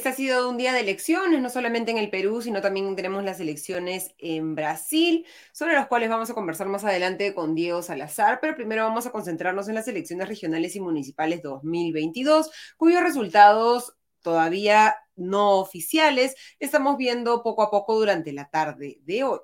Este ha sido un día de elecciones, no solamente en el Perú, sino también tenemos las elecciones en Brasil, sobre las cuales vamos a conversar más adelante con Diego Salazar, pero primero vamos a concentrarnos en las elecciones regionales y municipales 2022, cuyos resultados todavía no oficiales estamos viendo poco a poco durante la tarde de hoy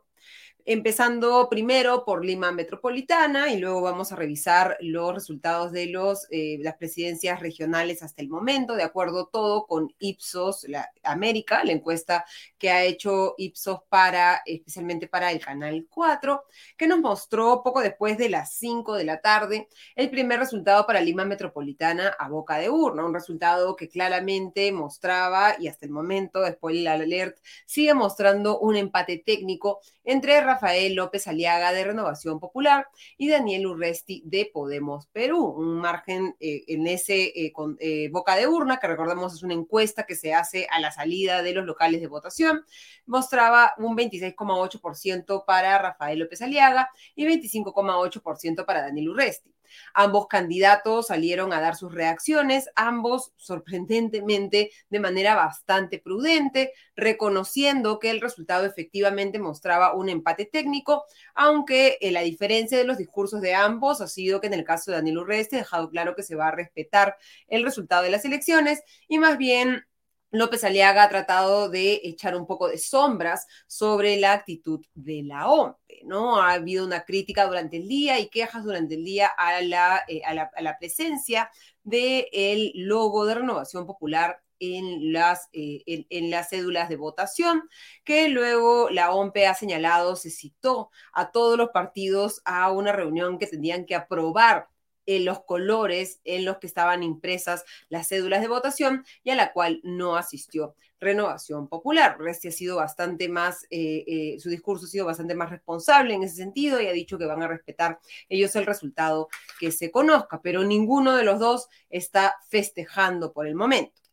empezando primero por Lima Metropolitana y luego vamos a revisar los resultados de los, eh, las presidencias regionales hasta el momento, de acuerdo todo con Ipsos América, la encuesta que ha hecho Ipsos para, especialmente para el Canal 4, que nos mostró poco después de las 5 de la tarde el primer resultado para Lima Metropolitana a boca de urna, un resultado que claramente mostraba, y hasta el momento, después del alert, sigue mostrando un empate técnico entre Rafael López Aliaga de Renovación Popular y Daniel Urresti de Podemos Perú. Un margen eh, en ese eh, eh, boca de urna, que recordemos es una encuesta que se hace a la salida de los locales de votación, mostraba un 26,8% para Rafael López Aliaga y 25,8% para Daniel Urresti. Ambos candidatos salieron a dar sus reacciones, ambos sorprendentemente de manera bastante prudente, reconociendo que el resultado efectivamente mostraba un empate técnico, aunque eh, la diferencia de los discursos de ambos ha sido que en el caso de Daniel Urreste ha dejado claro que se va a respetar el resultado de las elecciones y más bien López Aliaga ha tratado de echar un poco de sombras sobre la actitud de la OMP, ¿no? Ha habido una crítica durante el día y quejas durante el día a la, eh, a la, presencia del logo de Renovación Popular en las, eh, en, las cédulas de votación, que luego la OMP ha señalado, se citó a todos los partidos a una reunión que tendrían que aprobar en los colores en los que estaban impresas las cédulas de votación y a la cual no asistió Renovación Popular. Resti ha sido bastante más, eh, eh, su discurso ha sido bastante más responsable en ese sentido y ha dicho que van a respetar ellos el resultado que se conozca, pero ninguno de los dos está festejando por el momento.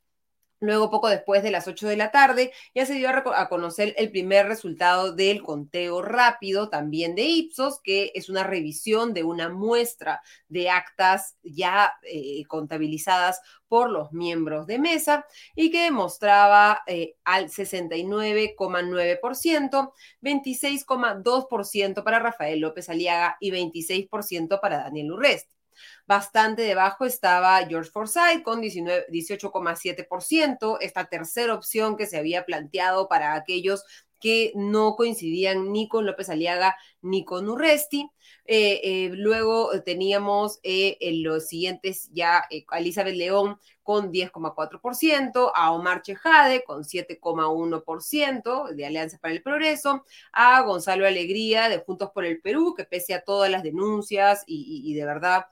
Luego, poco después de las 8 de la tarde, ya se dio a, conocer el primer resultado del conteo rápido, también de Ipsos, que es una revisión de una muestra de actas ya eh, contabilizadas por los miembros de mesa y que mostraba eh, al 69,9%, 26,2% para Rafael López Aliaga y 26% para Daniel Urresti. Bastante debajo estaba George Forsyth con 18,7%, esta tercera opción que se había planteado para aquellos que no coincidían ni con López Aliaga ni con Urresti. Eh, eh, luego teníamos eh, en los siguientes ya a Elizabeth León con 10,4%, a Omar Chejade con 7,1% de Alianza para el Progreso, a Gonzalo Alegría de Juntos por el Perú, que pese a todas las denuncias y de verdad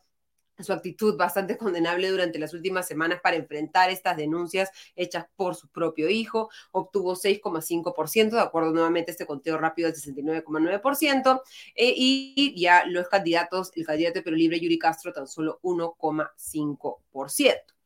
su actitud bastante condenable durante las últimas semanas para enfrentar estas denuncias hechas por su propio hijo. Obtuvo 6,5%, de acuerdo nuevamente a este conteo rápido del 69,9%, eh, y ya los candidatos, el candidato de Perú Libre, Yuri Castro, tan solo 1,5%.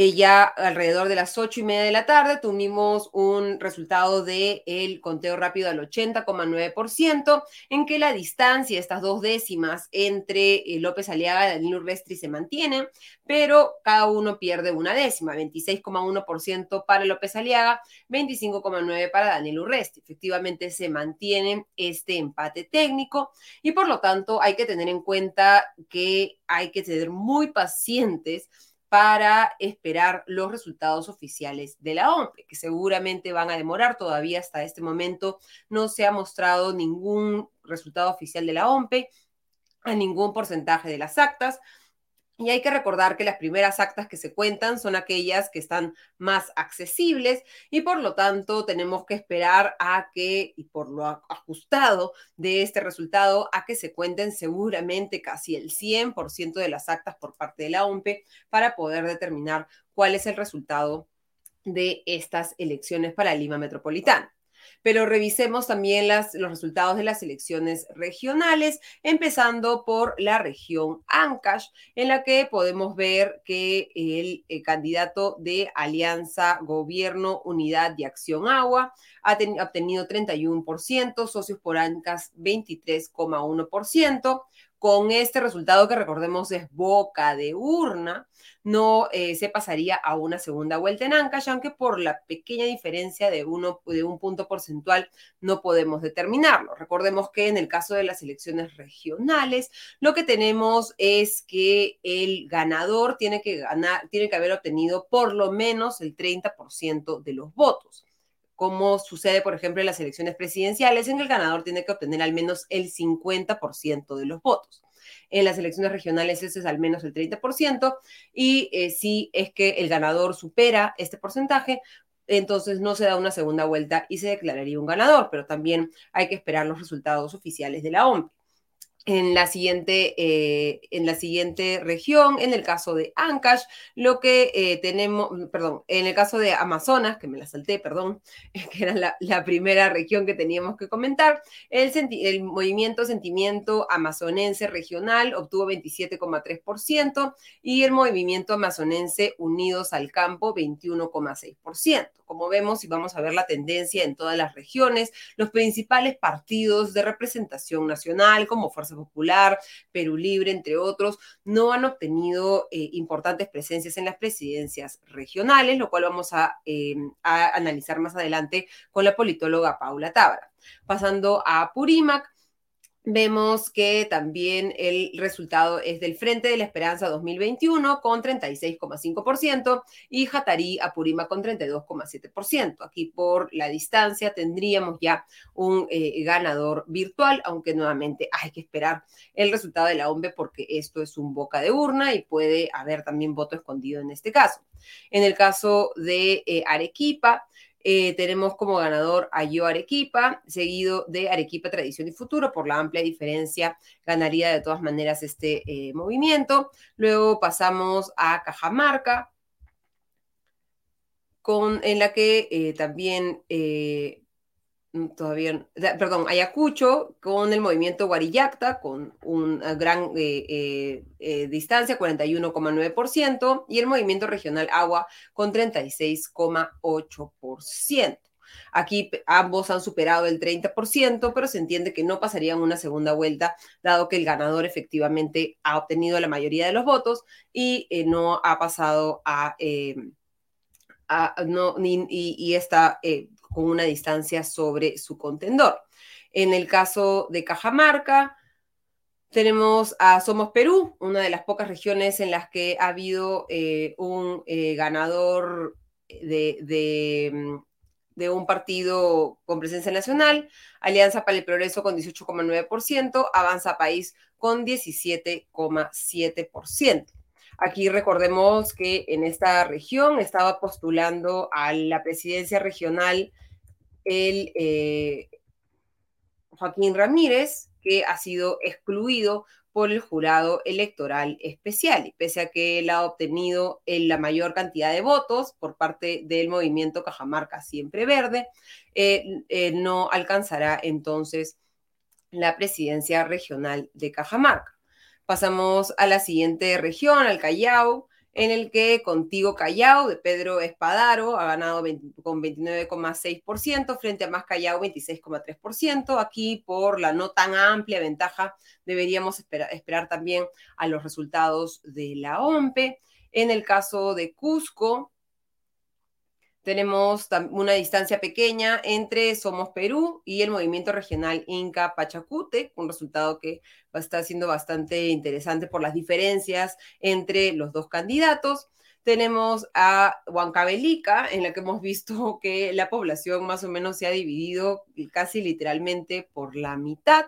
Eh, ya alrededor de las ocho y media de la tarde tuvimos un resultado del el conteo rápido al 80,9%, en que la distancia, estas dos décimas entre eh, López Aliaga y Danilo Restri se mantienen, pero cada uno pierde una décima, 26,1% para López Aliaga, 25,9% para Daniel Urresti. Efectivamente se mantiene este empate técnico y por lo tanto hay que tener en cuenta que hay que ser muy pacientes para esperar los resultados oficiales de la OMP, que seguramente van a demorar. Todavía hasta este momento no se ha mostrado ningún resultado oficial de la OMP a ningún porcentaje de las actas. Y hay que recordar que las primeras actas que se cuentan son aquellas que están más accesibles y por lo tanto tenemos que esperar a que, y por lo ajustado de este resultado, a que se cuenten seguramente casi el 100% de las actas por parte de la OMPE para poder determinar cuál es el resultado de estas elecciones para Lima Metropolitana. Pero revisemos también los resultados de las elecciones regionales, empezando por la región Ancash, en la que podemos ver que el, el candidato de Alianza Gobierno Unidad de Acción Agua ha obtenido 31%, socios por Ancash 23,1% con este resultado que recordemos es boca de urna, no eh, se pasaría a una segunda vuelta en Ancash, aunque por la pequeña diferencia de, uno, de un punto porcentual no podemos determinarlo. Recordemos que en el caso de las elecciones regionales, lo que tenemos es que el ganador tiene que, ganar, tiene que haber obtenido por lo menos el 30% de los votos como sucede, por ejemplo, en las elecciones presidenciales, en que el ganador tiene que obtener al menos el 50% de los votos. En las elecciones regionales ese es al menos el 30% y eh, si es que el ganador supera este porcentaje, entonces no se da una segunda vuelta y se declararía un ganador, pero también hay que esperar los resultados oficiales de la OMP en la siguiente, eh, en la siguiente región, en el caso de Ancash, lo que eh, tenemos, perdón, en el caso de Amazonas, que me la salté, perdón, que era la, primera región que teníamos que comentar, el, el movimiento Sentimiento Amazonense Regional obtuvo 27,3% y el movimiento amazonense Unidos al Campo 21,6%. Como vemos, y vamos a ver la tendencia en todas las regiones, los principales partidos de representación nacional, como Fuerza Popular, Perú Libre, entre otros, no han obtenido eh, importantes presencias en las presidencias regionales, lo cual vamos a, eh, a analizar más adelante con la politóloga Paula Tábara. Pasando a Purímac, Vemos que también el resultado es del Frente de la Esperanza 2021 con 36,5% y Jatarí Apurima con 32,7%. Aquí por la distancia tendríamos ya un eh, ganador virtual, aunque nuevamente hay que esperar el resultado de la OMBE porque esto es un boca de urna y puede haber también voto escondido en este caso. En el caso de eh, Arequipa, eh, tenemos como ganador a Yo Arequipa, seguido de Arequipa Tradición y Futuro. Por la amplia diferencia, ganaría de todas maneras este eh, movimiento. Luego pasamos a Cajamarca, con, en la que eh, también todavía, perdón, Ayacucho con el movimiento Guarillacta con una gran eh, eh, eh, distancia, 41,9%, y el movimiento regional Agua con 36,8%. Aquí ambos han superado el 30%, pero se entiende que no pasarían una segunda vuelta, dado que el ganador efectivamente ha obtenido la mayoría de los votos y no ha pasado a... no, y, y, está con una distancia sobre su contendor. En el caso de Cajamarca, tenemos a Somos Perú, una de las pocas regiones en las que ha habido eh, un eh, ganador de, de, un partido con presencia nacional, Alianza para el Progreso con 18,9%, Avanza País con 17,7%. Aquí recordemos que en esta región estaba postulando a la presidencia regional el eh, Joaquín Ramírez, que ha sido excluido por el jurado electoral especial. Y pese a que él ha obtenido la mayor cantidad de votos por parte del movimiento Cajamarca Siempre Verde, eh, eh, no alcanzará entonces la presidencia regional de Cajamarca. Pasamos a la siguiente región, al Callao, en el que Contigo Callao de Pedro Espadaro ha ganado con 29,6% frente a Más Callao 26,3%. Aquí por la no tan amplia ventaja deberíamos esperar también a los resultados de la OMPE. En el caso de Cusco, tenemos una distancia pequeña entre Somos Perú y el movimiento regional Inca Pachacute, un resultado que está siendo bastante interesante por las diferencias entre los dos candidatos. Tenemos a Huancavelica, en la que hemos visto que la población más o menos se ha dividido casi literalmente por la mitad,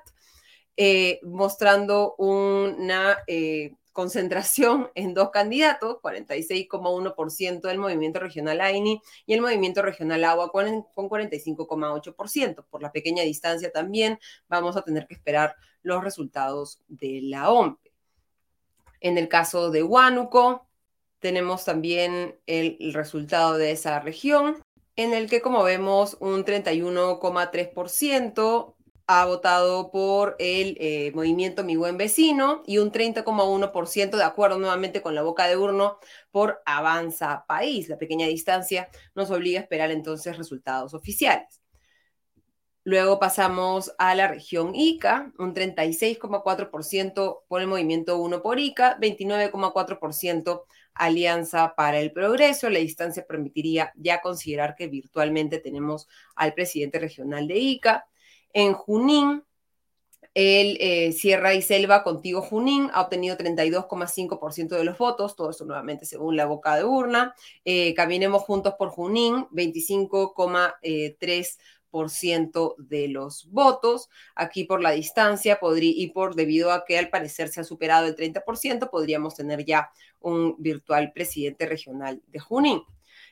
eh, mostrando una eh, concentración en dos candidatos, 46,1% del movimiento regional AINI y el movimiento regional Agua con, 45,8%. Por la pequeña distancia también vamos a tener que esperar los resultados de la OMPE. En el caso de Huánuco, tenemos también el resultado de esa región en el que, como vemos, un 31,3% ha votado por el eh, movimiento Mi Buen Vecino y un 30,1% de acuerdo nuevamente con la boca de urno por Avanza País. La pequeña distancia nos obliga a esperar entonces resultados oficiales. Luego pasamos a la región Ica, un 36,4% por el movimiento 1 por Ica, 29,4% Alianza para el Progreso. La distancia permitiría ya considerar que virtualmente tenemos al presidente regional de Ica. En Junín, el eh, Sierra y Selva Contigo Junín ha obtenido 32,5% de los votos, todo eso nuevamente según la boca de urna. Eh, Caminemos Juntos por Junín, 25,3% de los votos. Aquí por la distancia y por debido a que al parecer se ha superado el 30%, podríamos tener ya un virtual presidente regional de Junín.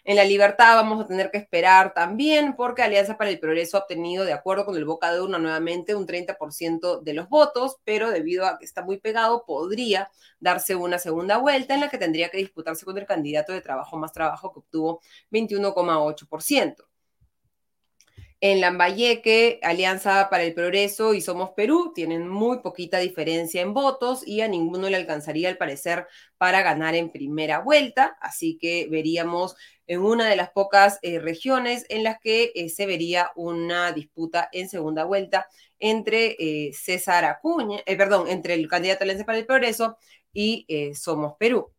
En la libertad vamos a tener que esperar también porque Alianza para el Progreso ha obtenido, de acuerdo con el Boca de Urna, nuevamente un 30% de los votos, pero debido a que está muy pegado, podría darse una segunda vuelta en la que tendría que disputarse con el candidato de trabajo más trabajo que obtuvo 21,8%. En Lambayeque, Alianza para el Progreso y Somos Perú tienen muy poquita diferencia en votos y a ninguno le alcanzaría, al parecer, para ganar en primera vuelta. Así que veríamos en una de las pocas eh, regiones en las que eh, se vería una disputa en segunda vuelta entre eh, César Acuña, perdón, entre el candidato Alianza para el Progreso y Somos Perú.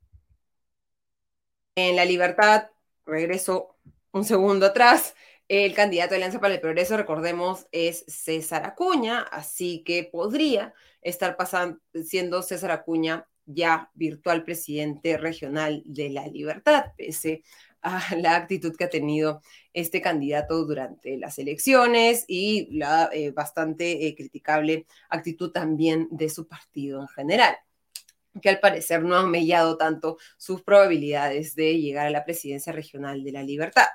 En La Libertad, regreso un segundo atrás, el candidato de Alianza para el Progreso, recordemos, es César Acuña, así que podría estar pasando, siendo César Acuña ya virtual presidente regional de la Libertad, pese a la actitud que ha tenido este candidato durante las elecciones y la eh, bastante eh, criticable actitud también de su partido en general que al parecer no han mellado tanto sus probabilidades de llegar a la presidencia regional de la libertad.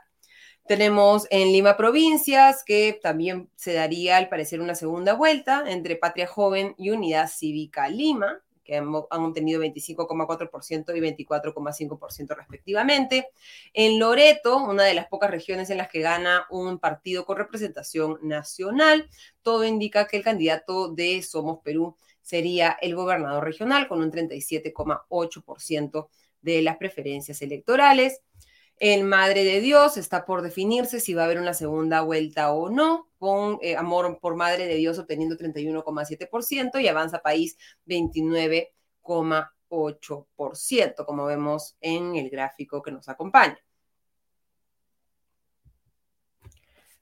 Tenemos en Lima provincias que también se daría al parecer una segunda vuelta entre Patria Joven y Unidad Cívica Lima, que han, obtenido 25,4% y 24,5% respectivamente. En Loreto, una de las pocas regiones en las que gana un partido con representación nacional, todo indica que el candidato de Somos Perú sería el gobernador regional con un 37,8% de las preferencias electorales. En Madre de Dios está por definirse si va a haber una segunda vuelta o no, con eh, Amor por Madre de Dios obteniendo 31,7% y Avanza País 29,8%, como vemos en el gráfico que nos acompaña.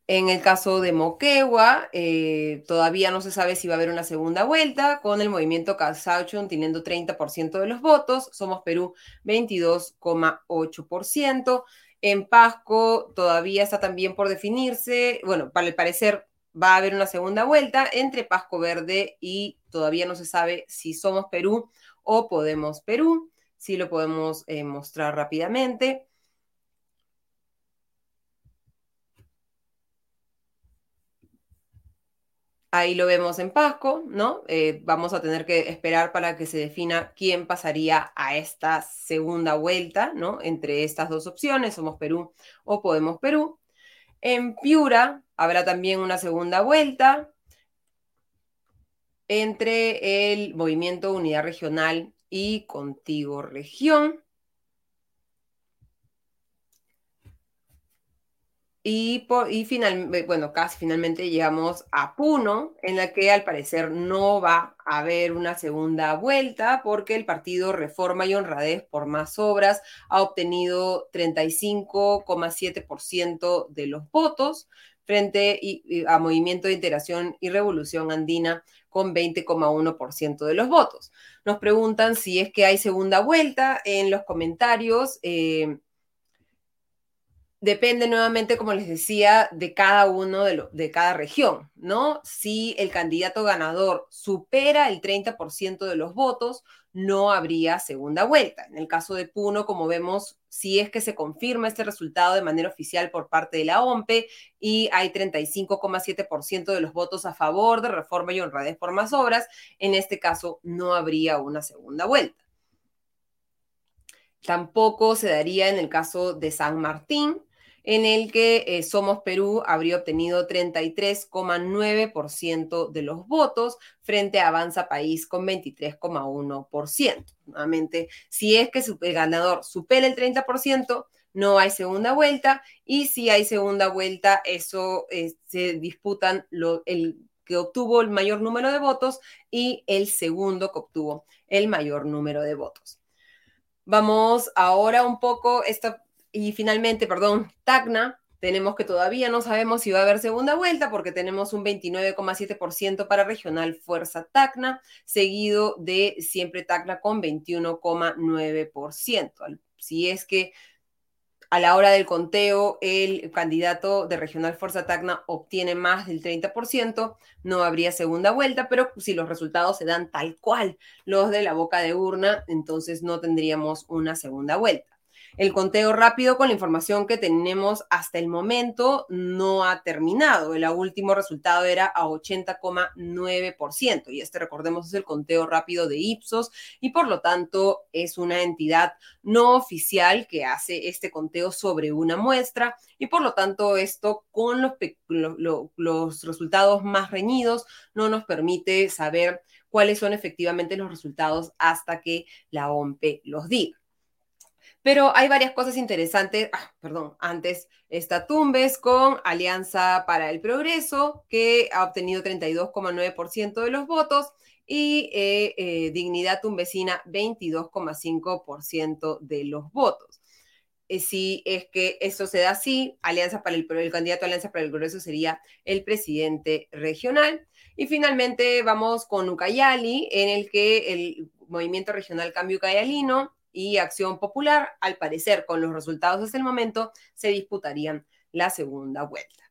En el caso de Moquegua, eh, todavía no se sabe si va a haber una segunda vuelta, con el movimiento Casauchon teniendo 30% de los votos, Somos Perú 22,8%. En Pasco todavía está también por definirse, bueno, para el parecer va a haber una segunda vuelta entre Pasco Verde y todavía no se sabe si Somos Perú o Podemos Perú. Si lo podemos eh, mostrar rápidamente. Ahí lo vemos en Pasco, ¿no? Eh, vamos a tener que esperar para que se defina quién pasaría a esta segunda vuelta, ¿no? Entre estas dos opciones, Somos Perú o Podemos Perú. En Piura habrá también una segunda vuelta entre el Movimiento Unidad Regional y Contigo Región. Y, finalmente, bueno, casi finalmente llegamos a Puno, en la que al parecer no va a haber una segunda vuelta porque el partido Reforma y Honradez por más obras ha obtenido 35,7% de los votos frente a Movimiento de Integración y Revolución Andina con 20,1% de los votos. Nos preguntan si es que hay segunda vuelta en los comentarios. Eh, depende nuevamente, como les decía, de cada uno de, de cada región, ¿no? Si el candidato ganador supera el 30% de los votos, no habría segunda vuelta. En el caso de Puno, como vemos, si es que se confirma este resultado de manera oficial por parte de la OMPE y hay 35,7% de los votos a favor de reforma y honradez por más obras, en este caso no habría una segunda vuelta. Tampoco se daría en el caso de San Martín, en el que eh, Somos Perú habría obtenido 33,9% de los votos frente a Avanza País con 23,1%. Nuevamente, si es que el ganador supera el 30%, no hay segunda vuelta y si hay segunda vuelta, eso eh, se disputan el que obtuvo el mayor número de votos y el segundo que obtuvo el mayor número de votos. Vamos ahora un poco, esta, y finalmente, perdón, Tacna, tenemos que todavía no sabemos si va a haber segunda vuelta porque tenemos un 29,7% para regional Fuerza Tacna, seguido de siempre Tacna con 21,9%. Si es que a la hora del conteo el candidato de Regional Fuerza Tacna obtiene más del 30%, no habría segunda vuelta, pero si los resultados se dan tal cual los de la boca de urna, entonces no tendríamos una segunda vuelta. El conteo rápido con la información que tenemos hasta el momento no ha terminado. El último resultado era a 80,9% y este, recordemos, es el conteo rápido de Ipsos y por lo tanto es una entidad no oficial que hace este conteo sobre una muestra y por lo tanto esto con los, los resultados más reñidos no nos permite saber cuáles son efectivamente los resultados hasta que la OMPE los diga. Pero hay varias cosas interesantes. Ah, perdón, antes está Tumbes con Alianza para el Progreso, que ha obtenido 32,9% de los votos, y eh, eh, Dignidad Tumbesina 22,5% de los votos. Eh, si es que eso se da así, Alianza para el, el candidato a Alianza para el Progreso sería el presidente regional. Y finalmente vamos con Ucayali, en el que el Movimiento Regional Cambio Ucayalino y Acción Popular, al parecer con los resultados hasta el momento, se disputarían la segunda vuelta.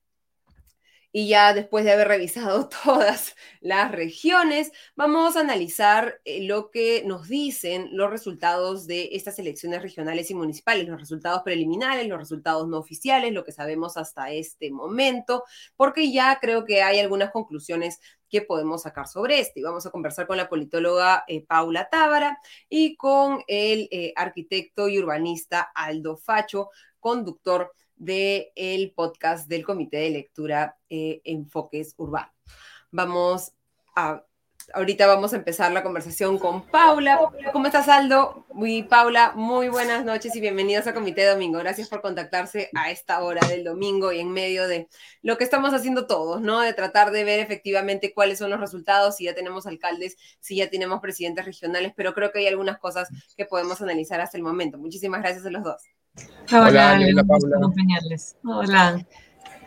Y ya después de haber revisado todas las regiones, vamos a analizar eh, lo que nos dicen los resultados de estas elecciones regionales y municipales, los resultados preliminares, los resultados no oficiales, lo que sabemos hasta este momento, porque ya creo que hay algunas conclusiones que podemos sacar sobre esto. Y vamos a conversar con la politóloga eh, Paula Tábara y con el eh, arquitecto y urbanista Aldo Facho, conductor del podcast del Comité de Lectura eh, Enfoques Urbanos. Vamos a ahorita vamos a empezar la conversación con Paula. ¿Cómo estás, Aldo? Muy, Paula, muy buenas noches y bienvenidos a Comité Domingo. Gracias por contactarse a esta hora del domingo y en medio de lo que estamos haciendo todos, ¿no? De tratar de ver efectivamente cuáles son los resultados, si ya tenemos alcaldes, si ya tenemos presidentes regionales, pero creo que hay algunas cosas que podemos analizar hasta el momento. Muchísimas gracias a los dos. Hola, hola, Paula. Hola.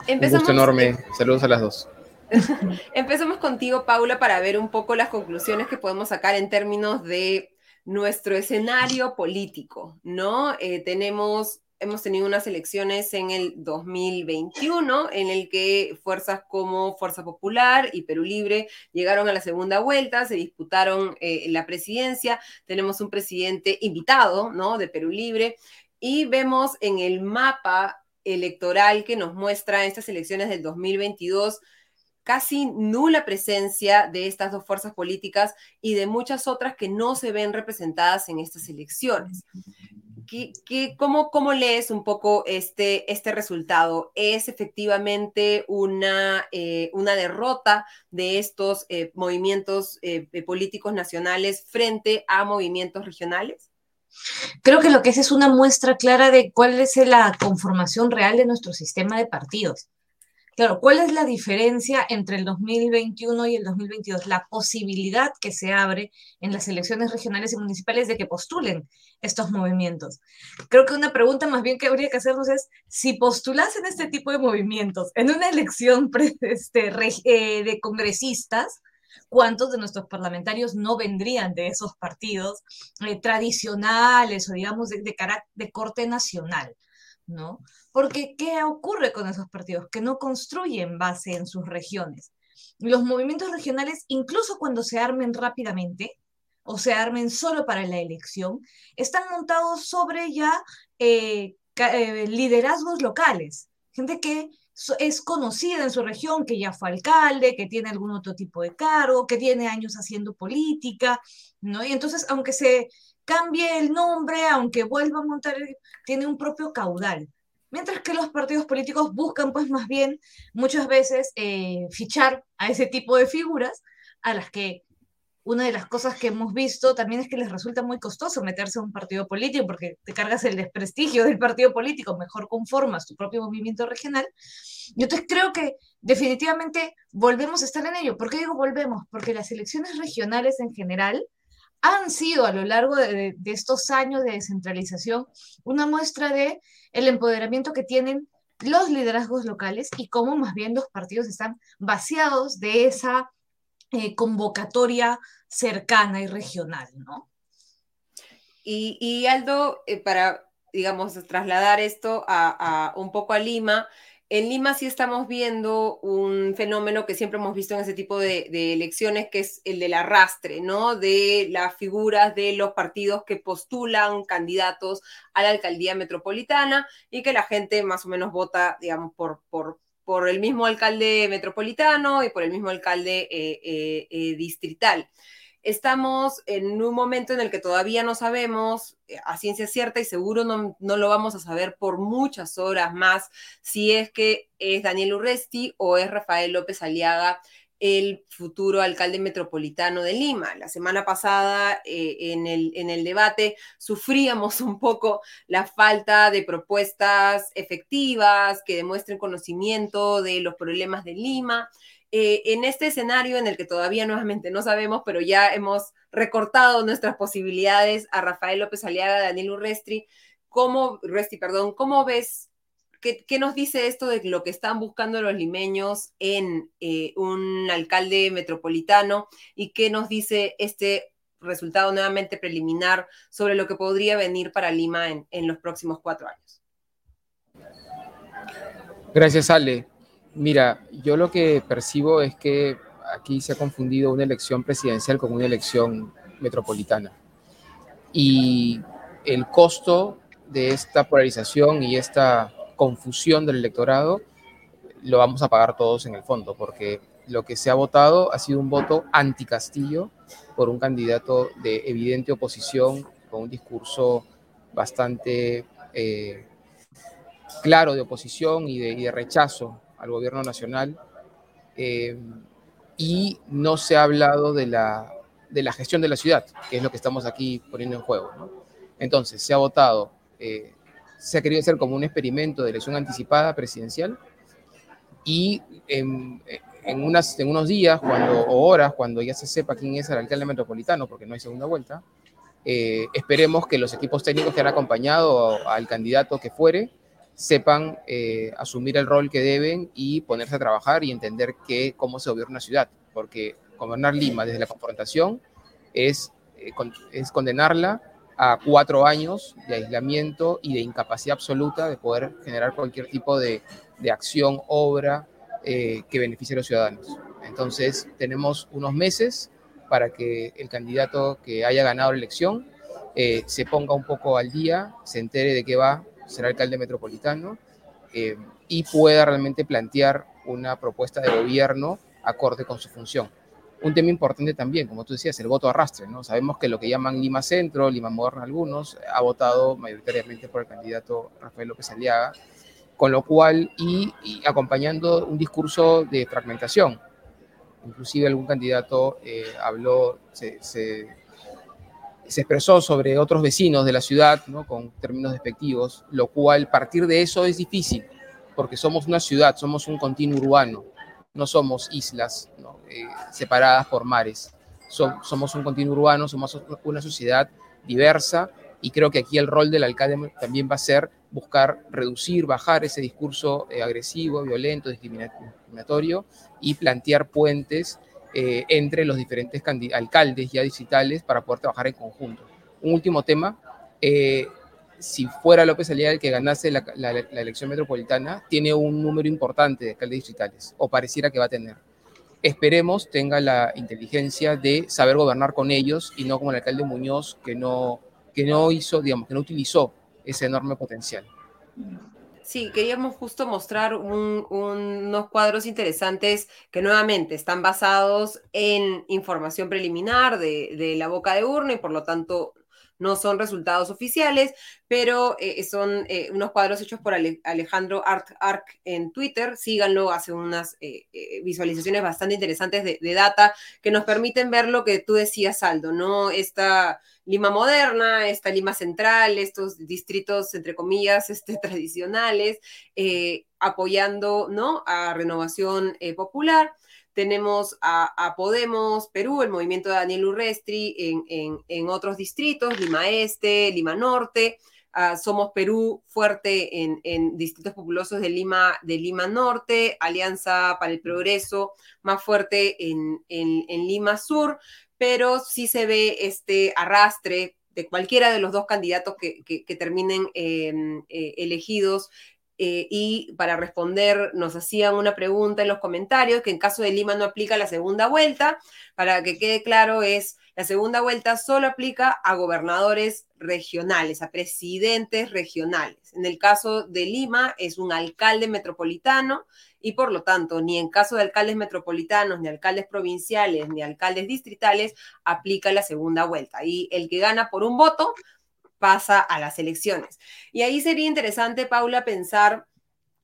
Un gusto enorme. Saludos a las dos. Empecemos contigo, Paula, para ver un poco las conclusiones que podemos sacar en términos de nuestro escenario político, ¿no? Eh, tenemos, hemos tenido unas elecciones en el 2021 en el que fuerzas como Fuerza Popular y Perú Libre llegaron a la segunda vuelta, se disputaron eh, la presidencia, tenemos un presidente invitado, ¿no? De Perú Libre y vemos en el mapa electoral que nos muestra estas elecciones del 2022 casi nula presencia de estas dos fuerzas políticas y de muchas otras que no se ven representadas en estas elecciones. ¿Qué, cómo, cómo, lees un poco este, este resultado? ¿Es efectivamente una, eh, una derrota de estos eh, movimientos eh, políticos nacionales frente a movimientos regionales? Creo que lo que es es una muestra clara de cuál es la conformación real de nuestro sistema de partidos. Claro, ¿cuál es la diferencia entre el 2021 y el 2022? La posibilidad que se abre en las elecciones regionales y municipales de que postulen estos movimientos. Creo que una pregunta más bien que habría que hacernos es, si postulasen este tipo de movimientos en una elección este, eh, de congresistas, ¿cuántos de nuestros parlamentarios no vendrían de esos partidos eh, tradicionales o digamos de, de corte nacional? ¿no? Porque ¿qué ocurre con esos partidos? Que no construyen base en sus regiones. Los movimientos regionales, incluso cuando se armen rápidamente o se armen solo para la elección, están montados sobre ya eh, eh, liderazgos locales, gente que es conocida en su región, que ya fue alcalde, que tiene algún otro tipo de cargo, que tiene años haciendo política, ¿no? Y entonces, aunque se cambie el nombre, aunque vuelva a montar, tiene un propio caudal. mientras que los partidos políticos buscan pues más bien muchas veces eh, fichar a ese tipo de figuras a las que una de las cosas que hemos visto también es que les resulta muy costoso meterse a un partido político porque te cargas el desprestigio del partido político, mejor conformas tu propio movimiento regional. Y entonces creo que definitivamente volvemos a estar en ello. ¿Por qué digo volvemos? Porque las elecciones regionales en general han sido a lo largo de, de estos años de descentralización una muestra de el empoderamiento que tienen los liderazgos locales y cómo más bien los partidos están vaciados de esa eh, convocatoria cercana y regional, ¿no? Y, Aldo, eh, para, digamos, trasladar esto a, un poco a Lima, en Lima sí estamos viendo un fenómeno que siempre hemos visto en ese tipo de, elecciones, que es el del arrastre, ¿no? De las figuras de los partidos que postulan candidatos a la alcaldía metropolitana y que la gente más o menos vota, digamos, por, por el mismo alcalde metropolitano y por el mismo alcalde eh, eh, eh, distrital. Estamos en un momento en el que todavía no sabemos a ciencia cierta y seguro no, no, lo vamos a saber por muchas horas más si es que es Daniel Urresti o es Rafael López Aliaga el futuro alcalde metropolitano de Lima. La semana pasada eh, en, el, en, el, debate sufríamos un poco la falta de propuestas efectivas que demuestren conocimiento de los problemas de Lima. Eh, en este escenario en el que todavía nuevamente no sabemos, pero ya hemos recortado nuestras posibilidades a Rafael López Aliaga, Daniel Urresti, ¿cómo, Urresti, perdón, ¿cómo ves ¿Qué, nos dice esto de lo que están buscando los limeños en eh, un alcalde metropolitano? ¿Y qué nos dice este resultado nuevamente preliminar sobre lo que podría venir para Lima en, en los próximos cuatro años? Gracias, Ale. Mira, yo lo que percibo es que aquí se ha confundido una elección presidencial con una elección metropolitana. Y el costo de esta polarización y esta confusión del electorado, lo vamos a pagar todos en el fondo, porque lo que se ha votado ha sido un voto anti-Castillo por un candidato de evidente oposición, con un discurso bastante eh, claro de oposición y de, rechazo al gobierno nacional. Eh, y no se ha hablado de la, de la gestión de la ciudad, que es lo que estamos aquí poniendo en juego. Entonces, se ha votado eh, se ha querido hacer como un experimento de elección anticipada presidencial. Y en, unas, en unos días cuando, o horas, cuando ya se sepa quién es el alcalde metropolitano, porque no hay segunda vuelta, eh, esperemos que los equipos técnicos que han acompañado al candidato que fuere sepan eh, asumir el rol que deben y ponerse a trabajar y entender que, cómo se gobierna una ciudad, porque gobernar Lima desde la confrontación es, eh, es condenarla a cuatro años de aislamiento y de incapacidad absoluta de poder generar cualquier tipo de, de acción, obra eh, que beneficie a los ciudadanos. Entonces, tenemos unos meses para que el candidato que haya ganado la elección eh, se ponga un poco al día, se entere de qué va, ser alcalde metropolitano eh, y pueda realmente plantear una propuesta de gobierno acorde con su función un tema importante también, como tú decías, el voto arrastre, ¿no? Sabemos que lo que llaman Lima Centro, Lima Moderna algunos, ha votado mayoritariamente por el candidato Rafael López Aliaga, con lo cual, y, acompañando un discurso de fragmentación. Inclusive algún candidato eh, habló, se, se, expresó sobre otros vecinos de la ciudad, ¿no? Con términos despectivos, lo cual partir de eso es difícil, porque somos una ciudad, somos un continuo urbano, no somos islas eh, separadas por mares. somos un continuo urbano, somos una sociedad diversa y creo que aquí el rol del alcalde también va a ser buscar reducir, bajar ese discurso eh, agresivo, violento, discriminatorio y plantear puentes eh, entre los diferentes alcaldes ya digitales para poder trabajar en conjunto. Un último tema, si fuera López Aliaga el que ganase la, elección metropolitana, tiene un número importante de alcaldes digitales, o pareciera que va a tener. Esperemos tenga la inteligencia de saber gobernar con ellos y no como el alcalde Muñoz, que no, que no hizo, digamos, que no utilizó ese enorme potencial. Sí, queríamos justo mostrar unos cuadros interesantes que nuevamente están basados en información preliminar de, de la boca de urna y por lo tanto no son resultados oficiales, pero eh, son eh, unos cuadros hechos por Alejandro Art Arc en Twitter. Síganlo, hace unas eh, visualizaciones bastante interesantes de, de, data que nos permiten ver lo que tú decías, Aldo, ¿no? Esta Lima moderna, esta Lima central, estos distritos, entre comillas, este, tradicionales, apoyando, ¿no? A renovación popular tenemos a, Podemos Perú, el movimiento de Daniel Urrestri en, otros distritos, Lima Este, Lima Norte, Somos Perú fuerte en, distritos populosos de Lima, de Lima Norte, Alianza para el Progreso más fuerte en, Lima Sur, pero sí se ve este arrastre de cualquiera de los dos candidatos que, terminen em, eh, elegidos eh, y para responder nos hacían una pregunta en los comentarios que en caso de Lima no aplica la segunda vuelta. Para que quede claro es, la segunda vuelta solo aplica a gobernadores regionales, a presidentes regionales. En el caso de Lima es un alcalde metropolitano y por lo tanto ni en caso de alcaldes metropolitanos, ni alcaldes provinciales, ni alcaldes distritales aplica la segunda vuelta. Y el que gana por un voto pasa a las elecciones. Y ahí sería interesante, Paula, pensar,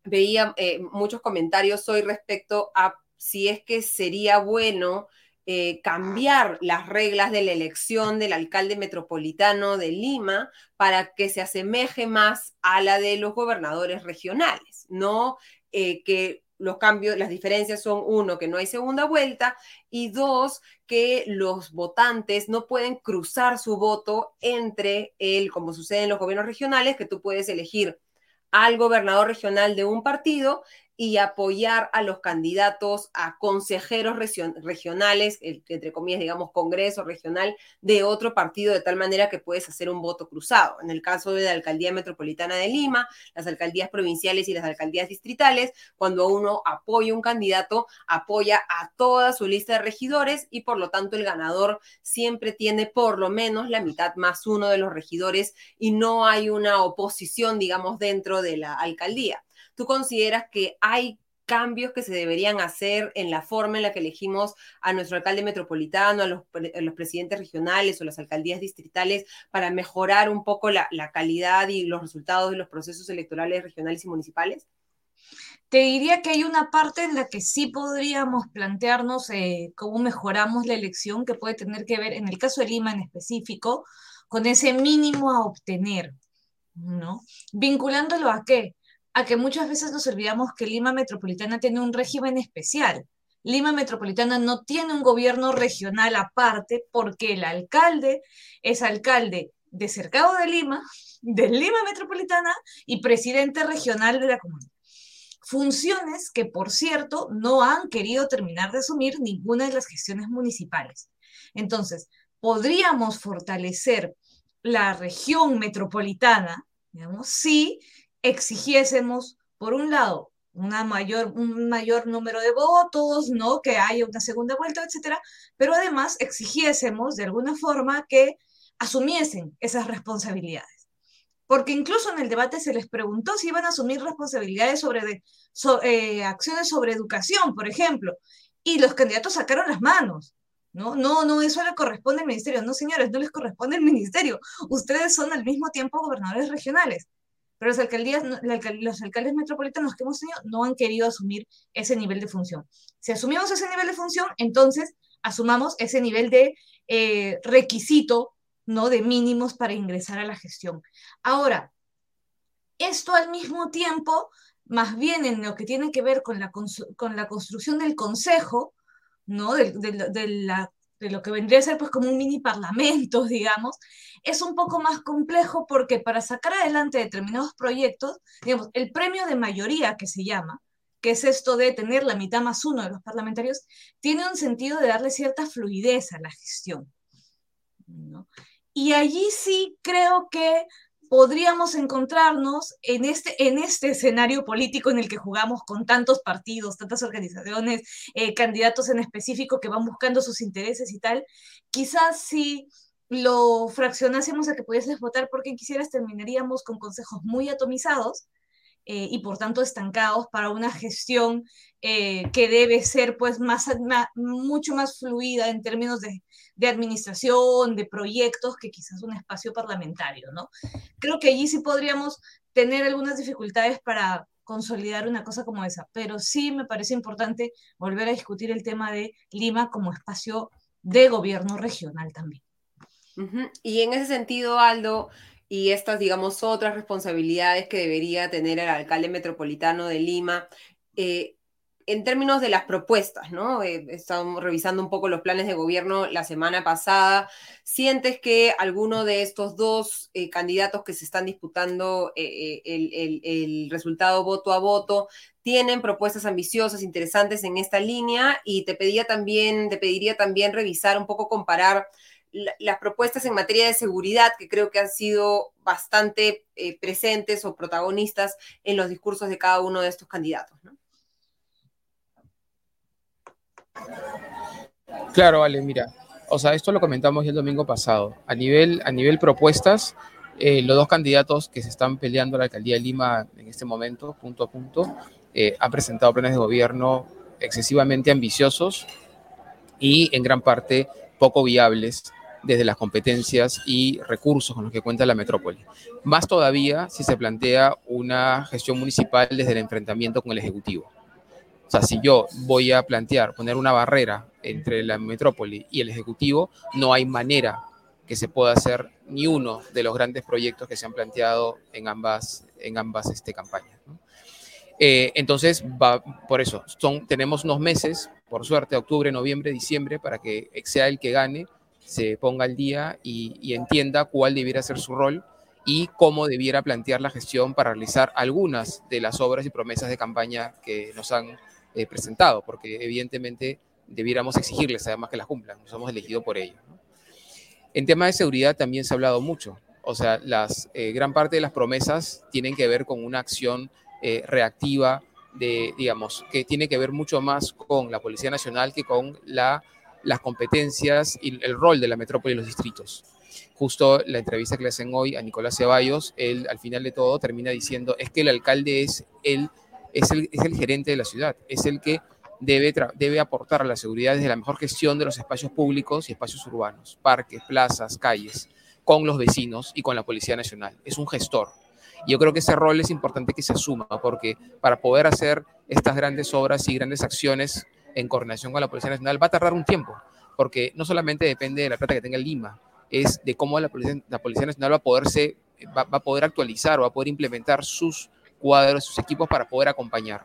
veía eh, muchos comentarios hoy respecto a si es que sería bueno eh, cambiar las reglas de la elección del alcalde metropolitano de Lima para que se asemeje más a la de los gobernadores regionales, no eh, que los cambios, las diferencias son uno, que no hay segunda vuelta y dos, que los votantes no pueden cruzar su voto entre el, como sucede en los gobiernos regionales, que tú puedes elegir al gobernador regional de un partido y apoyar a los candidatos a consejeros regionales, entre comillas, digamos, congreso regional de otro partido, de tal manera que puedes hacer un voto cruzado. En el caso de la alcaldía metropolitana de Lima, las alcaldías provinciales y las alcaldías distritales, cuando uno apoya un candidato, apoya a toda su lista de regidores y por lo tanto el ganador siempre tiene por lo menos la mitad más uno de los regidores y no hay una oposición, digamos, dentro de la alcaldía. ¿Tú consideras que hay cambios que se deberían hacer en la forma en la que elegimos a nuestro alcalde metropolitano, a los, presidentes regionales o las alcaldías distritales para mejorar un poco la, calidad y los resultados de los procesos electorales regionales y municipales? Te diría que hay una parte en la que sí podríamos plantearnos eh, cómo mejoramos la elección que puede tener que ver, en el caso de Lima en específico, con ese mínimo a obtener, ¿no? Vinculándolo a qué? A que muchas veces nos olvidamos que Lima Metropolitana tiene un régimen especial. Lima Metropolitana no tiene un gobierno regional aparte porque el alcalde es alcalde de Cercado de Lima, de Lima Metropolitana y presidente regional de la comunidad. Funciones que, por cierto, no han querido terminar de asumir ninguna de las gestiones municipales. Entonces, podríamos fortalecer la región metropolitana, digamos, si exigiésemos, por un lado, una mayor, un mayor número de votos, ¿no? Que haya una segunda vuelta, etcétera, pero además exigiésemos de alguna forma que asumiesen esas responsabilidades. Porque incluso en el debate se les preguntó si iban a asumir responsabilidades sobre eh, acciones sobre educación, por ejemplo, y los candidatos sacaron las manos. ¿no? No, no, eso le corresponde al ministerio. No, señores, no les corresponde al ministerio. Ustedes son al mismo tiempo gobernadores regionales pero las alcaldías, los alcaldes metropolitanos que hemos tenido no han querido asumir ese nivel de función. Si asumimos ese nivel de función, entonces asumamos ese nivel de eh, requisito, ¿no? De mínimos para ingresar a la gestión. Ahora, esto al mismo tiempo, más bien en lo que tiene que ver con la, con la construcción del consejo, ¿no? De, la de lo que vendría a ser pues como un mini parlamento, digamos, es un poco más complejo porque para sacar adelante determinados proyectos, digamos, el premio de mayoría que se llama, que es esto de tener la mitad más uno de los parlamentarios, tiene un sentido de darle cierta fluidez a la gestión. Y allí sí creo que podríamos encontrarnos en este, en este escenario político en el que jugamos con tantos partidos, tantas organizaciones, eh, candidatos en específico que van buscando sus intereses y tal, quizás si lo fraccionásemos a que pudieses votar porque quisieras, terminaríamos con consejos muy atomizados eh, y por tanto estancados para una gestión eh, que debe ser pues más, mucho más fluida en términos de, de, administración, de proyectos, que quizás un espacio parlamentario, ¿no? Creo que allí sí podríamos tener algunas dificultades para consolidar una cosa como esa, pero sí me parece importante volver a discutir el tema de Lima como espacio de gobierno regional también. Y en ese sentido, Aldo, y estas, digamos, otras responsabilidades que debería tener el alcalde metropolitano de Lima, eh, en términos de las propuestas, ¿no? Eh, estamos revisando un poco los planes de gobierno la semana pasada. ¿Sientes que alguno de estos dos eh, candidatos que se están disputando el, el, resultado voto a voto tienen propuestas ambiciosas, interesantes en esta línea? Y te pedía también, te pediría también revisar un poco, comparar las propuestas en materia de seguridad, que creo que han sido bastante eh, presentes o protagonistas en los discursos de cada uno de estos candidatos. Claro, vale, mira, o sea, esto lo comentamos el domingo pasado. A nivel, a nivel propuestas, eh, los dos candidatos que se están peleando a la alcaldía de Lima en este momento, punto a punto, eh, han presentado planes de gobierno excesivamente ambiciosos y en gran parte poco viables desde las competencias y recursos con los que cuenta la metrópoli. Más todavía si se plantea una gestión municipal desde el enfrentamiento con el Ejecutivo. O sea, si yo voy a plantear poner una barrera entre la metrópoli y el Ejecutivo, no hay manera que se pueda hacer ni uno de los grandes proyectos que se han planteado en ambas, en ambas este, campañas. Eh, entonces, por eso, tenemos unos meses, por suerte, octubre, noviembre, diciembre, para que sea el que gane se ponga al día y, entienda cuál debiera ser su rol y cómo debiera plantear la gestión para realizar algunas de las obras y promesas de campaña que nos han eh, presentado, porque evidentemente debiéramos exigirles además que las cumplan, nos hemos elegido por ello. En tema de seguridad también se ha hablado mucho, o sea, las, eh, gran parte de las promesas tienen que ver con una acción eh, reactiva de, digamos, que tiene que ver mucho más con la Policía Nacional que con la las competencias y el rol de la metrópoli y los distritos. Justo la entrevista que le hacen hoy a Nicolás Ceballos, él al final de todo termina diciendo, es que el alcalde es el, es el, es el gerente de la ciudad, es el que debe, debe aportar a la seguridad desde la mejor gestión de los espacios públicos y espacios urbanos, parques, plazas, calles, con los vecinos y con la Policía Nacional. Es un gestor. Y yo creo que ese rol es importante que se asuma, porque para poder hacer estas grandes obras y grandes acciones en coordinación con la Policía Nacional va a tardar un tiempo, porque no solamente depende de la plata que tenga Lima, es de cómo la Policía, la Policía Nacional va a, poderse, va, a poder actualizar o va a poder implementar sus cuadros, sus equipos para poder acompañar.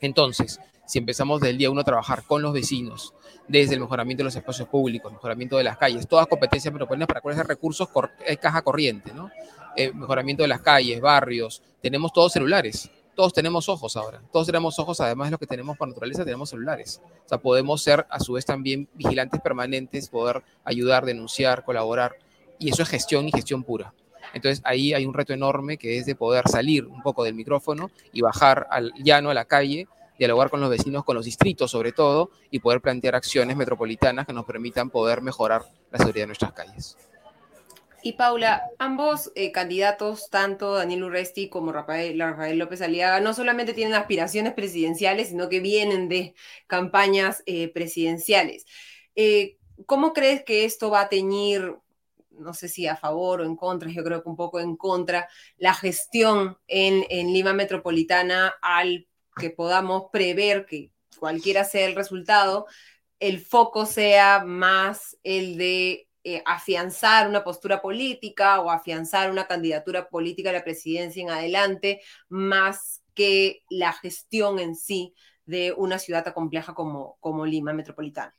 Entonces, si empezamos del día uno a trabajar con los vecinos, desde el mejoramiento de los espacios públicos, mejoramiento de las calles, todas competencias metropolitanas para cuáles recursos es caja corriente, ¿no? Eh, mejoramiento de las calles, barrios, tenemos todos celulares todos tenemos ojos ahora. Todos tenemos ojos, además de lo que tenemos por naturaleza, tenemos celulares. O sea, podemos ser a su vez también vigilantes permanentes, poder ayudar, denunciar, colaborar. Y eso es gestión y gestión pura. Entonces ahí hay un reto enorme que es de poder salir un poco del micrófono y bajar al llano, a la calle, dialogar con los vecinos, con los distritos sobre todo, y poder plantear acciones metropolitanas que nos permitan poder mejorar la seguridad de nuestras calles. Y Paula, ambos eh, candidatos, tanto Daniel Urresti como Rafael, López Aliaga, no solamente tienen aspiraciones presidenciales, sino que vienen de campañas eh, presidenciales. Eh, ¿Cómo crees que esto va a teñir, no sé si a favor o en contra, yo creo que un poco en contra, la gestión en, Lima Metropolitana al que podamos prever que cualquiera sea el resultado, el foco sea más el de eh, afianzar una postura política o afianzar una candidatura política a la presidencia en adelante, más que la gestión en sí de una ciudad tan compleja como Lima Metropolitana.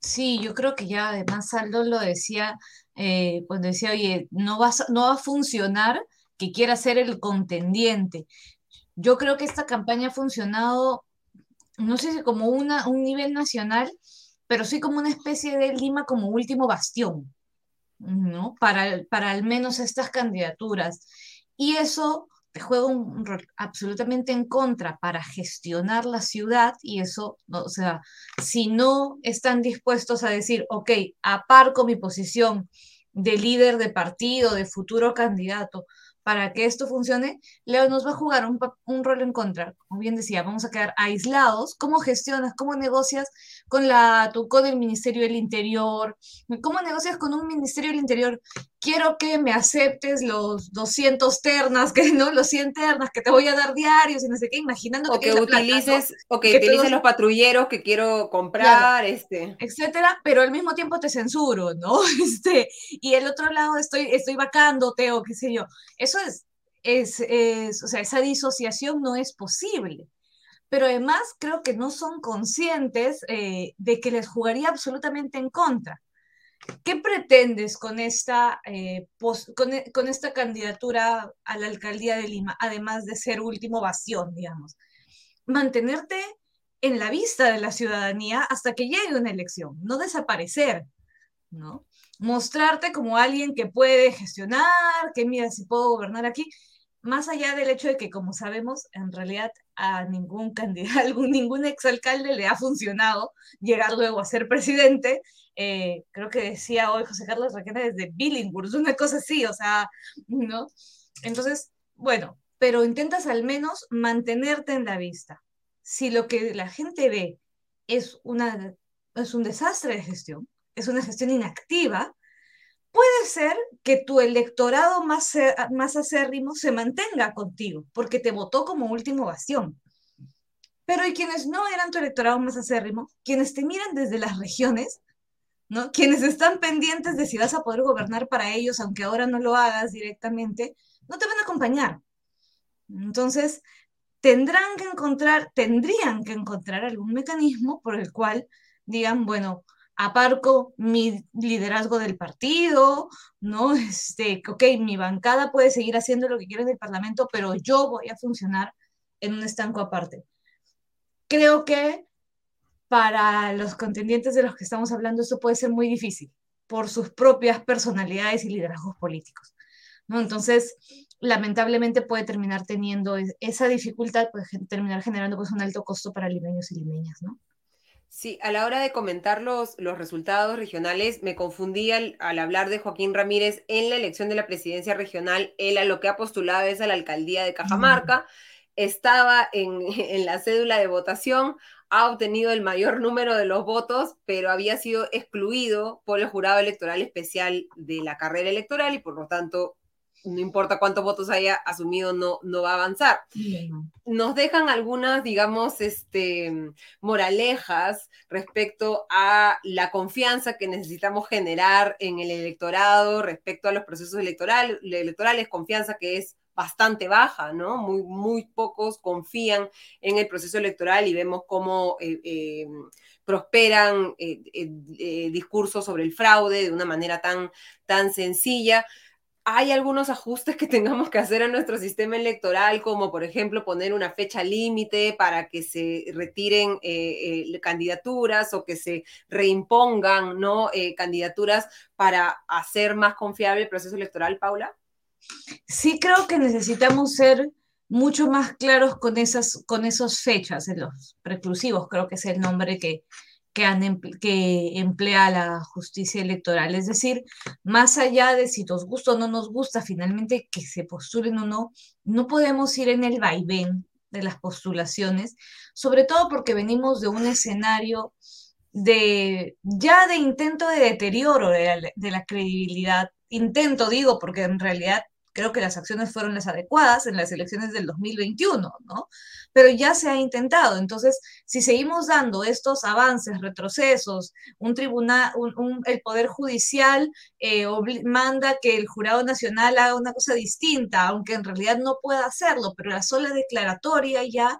Sí, yo creo que ya además Aldo lo decía eh, cuando decía, oye, no va, no va a funcionar que quiera ser el contendiente. Yo creo que esta campaña ha funcionado, no sé si como una, un nivel nacional, pero sí como una especie de Lima como último bastión, ¿no? Para, para al menos estas candidaturas. Y eso juega un rol absolutamente en contra para gestionar la ciudad y eso, o sea, si no están dispuestos a decir, ok, aparco mi posición de líder de partido, de futuro candidato, para que esto funcione, Leo nos va a jugar un, un, rol en contra. Como bien decía, vamos a quedar aislados. ¿Cómo gestionas, cómo negocias con, la, con el Ministerio del Interior? ¿Cómo negocias con un Ministerio del Interior? Quiero que me aceptes los 200 ternas, que no, los 100 ternas que te voy a dar diarios y no sé qué, imaginando o que, utilices, o que, utilices los patrulleros que quiero comprar, este. etcétera, pero al mismo tiempo te censuro, ¿no? Este, y el otro lado estoy, estoy vacándote o qué sé yo. Eso es, es, o sea, esa disociación no es posible. Pero además creo que no son conscientes eh, de que les jugaría absolutamente en contra. ¿Qué pretendes con esta, eh, con, e, con, esta candidatura a la alcaldía de Lima, además de ser último bastión, digamos? Mantenerte en la vista de la ciudadanía hasta que llegue una elección, no desaparecer, ¿no? mostrarte como alguien que puede gestionar, que mira si puedo gobernar aquí, más allá del hecho de que, como sabemos, en realidad a ningún candidato, ningún exalcalde le ha funcionado llegar luego a ser presidente. Eh, creo que decía hoy José Carlos Raquena desde Billinghurst, una cosa así, o sea, ¿no? Entonces, bueno, pero intentas al menos mantenerte en la vista. Si lo que la gente ve es, una, es un desastre de gestión, es una gestión inactiva, puede ser que tu electorado más, más acérrimo se mantenga contigo, porque te votó como último bastión. Pero hay quienes no eran tu electorado más acérrimo, quienes te miran desde las regiones, ¿no? Quienes están pendientes de si vas a poder gobernar para ellos, aunque ahora no lo hagas directamente, no te van a acompañar. Entonces, tendrán que encontrar, tendrían que encontrar algún mecanismo por el cual digan, bueno, aparco mi liderazgo del partido, ¿no? Este, ok, mi bancada puede seguir haciendo lo que quiere en el Parlamento, pero yo voy a funcionar en un estanco aparte. Creo que para los contendientes de los que estamos hablando esto puede ser muy difícil por sus propias personalidades y liderazgos políticos, ¿no? Entonces, lamentablemente puede terminar teniendo esa dificultad, puede terminar generando pues un alto costo para limeños y limeñas, ¿no? Sí, a la hora de comentar los, los resultados regionales, me confundí al, hablar de Joaquín Ramírez en la elección de la presidencia regional. Él a lo que ha postulado es a la alcaldía de Cajamarca. Estaba en, en la cédula de votación, ha obtenido el mayor número de los votos, pero había sido excluido por el jurado electoral especial de la carrera electoral y por lo tanto no importa cuántos votos haya asumido, no, no va a avanzar. Nos dejan algunas, digamos, este, moralejas respecto a la confianza que necesitamos generar en el electorado, respecto a los procesos electorales, electorales confianza que es bastante baja, ¿no? Muy, muy pocos confían en el proceso electoral y vemos cómo eh, eh, prosperan eh, discursos sobre el fraude de una manera tan, tan sencilla hay algunos ajustes que tengamos que hacer a nuestro sistema electoral, como por ejemplo poner una fecha límite para que se retiren eh, eh, candidaturas o que se reimpongan ¿no? Eh, candidaturas para hacer más confiable el proceso electoral, Paula? Sí, creo que necesitamos ser mucho más claros con esas con esos fechas, en los preclusivos, creo que es el nombre que, que, emplea la justicia electoral. Es decir, más allá de si nos gusta o no nos gusta finalmente que se postulen o no, no podemos ir en el vaivén de las postulaciones, sobre todo porque venimos de un escenario de ya de intento de deterioro de de la credibilidad. Intento, digo, porque en realidad creo que las acciones fueron las adecuadas en las elecciones del 2021, ¿no? Pero ya se ha intentado. Entonces, si seguimos dando estos avances, retrocesos, un tribunal, el Poder Judicial eh, manda que el Jurado Nacional haga una cosa distinta, aunque en realidad no pueda hacerlo, pero la sola declaratoria ya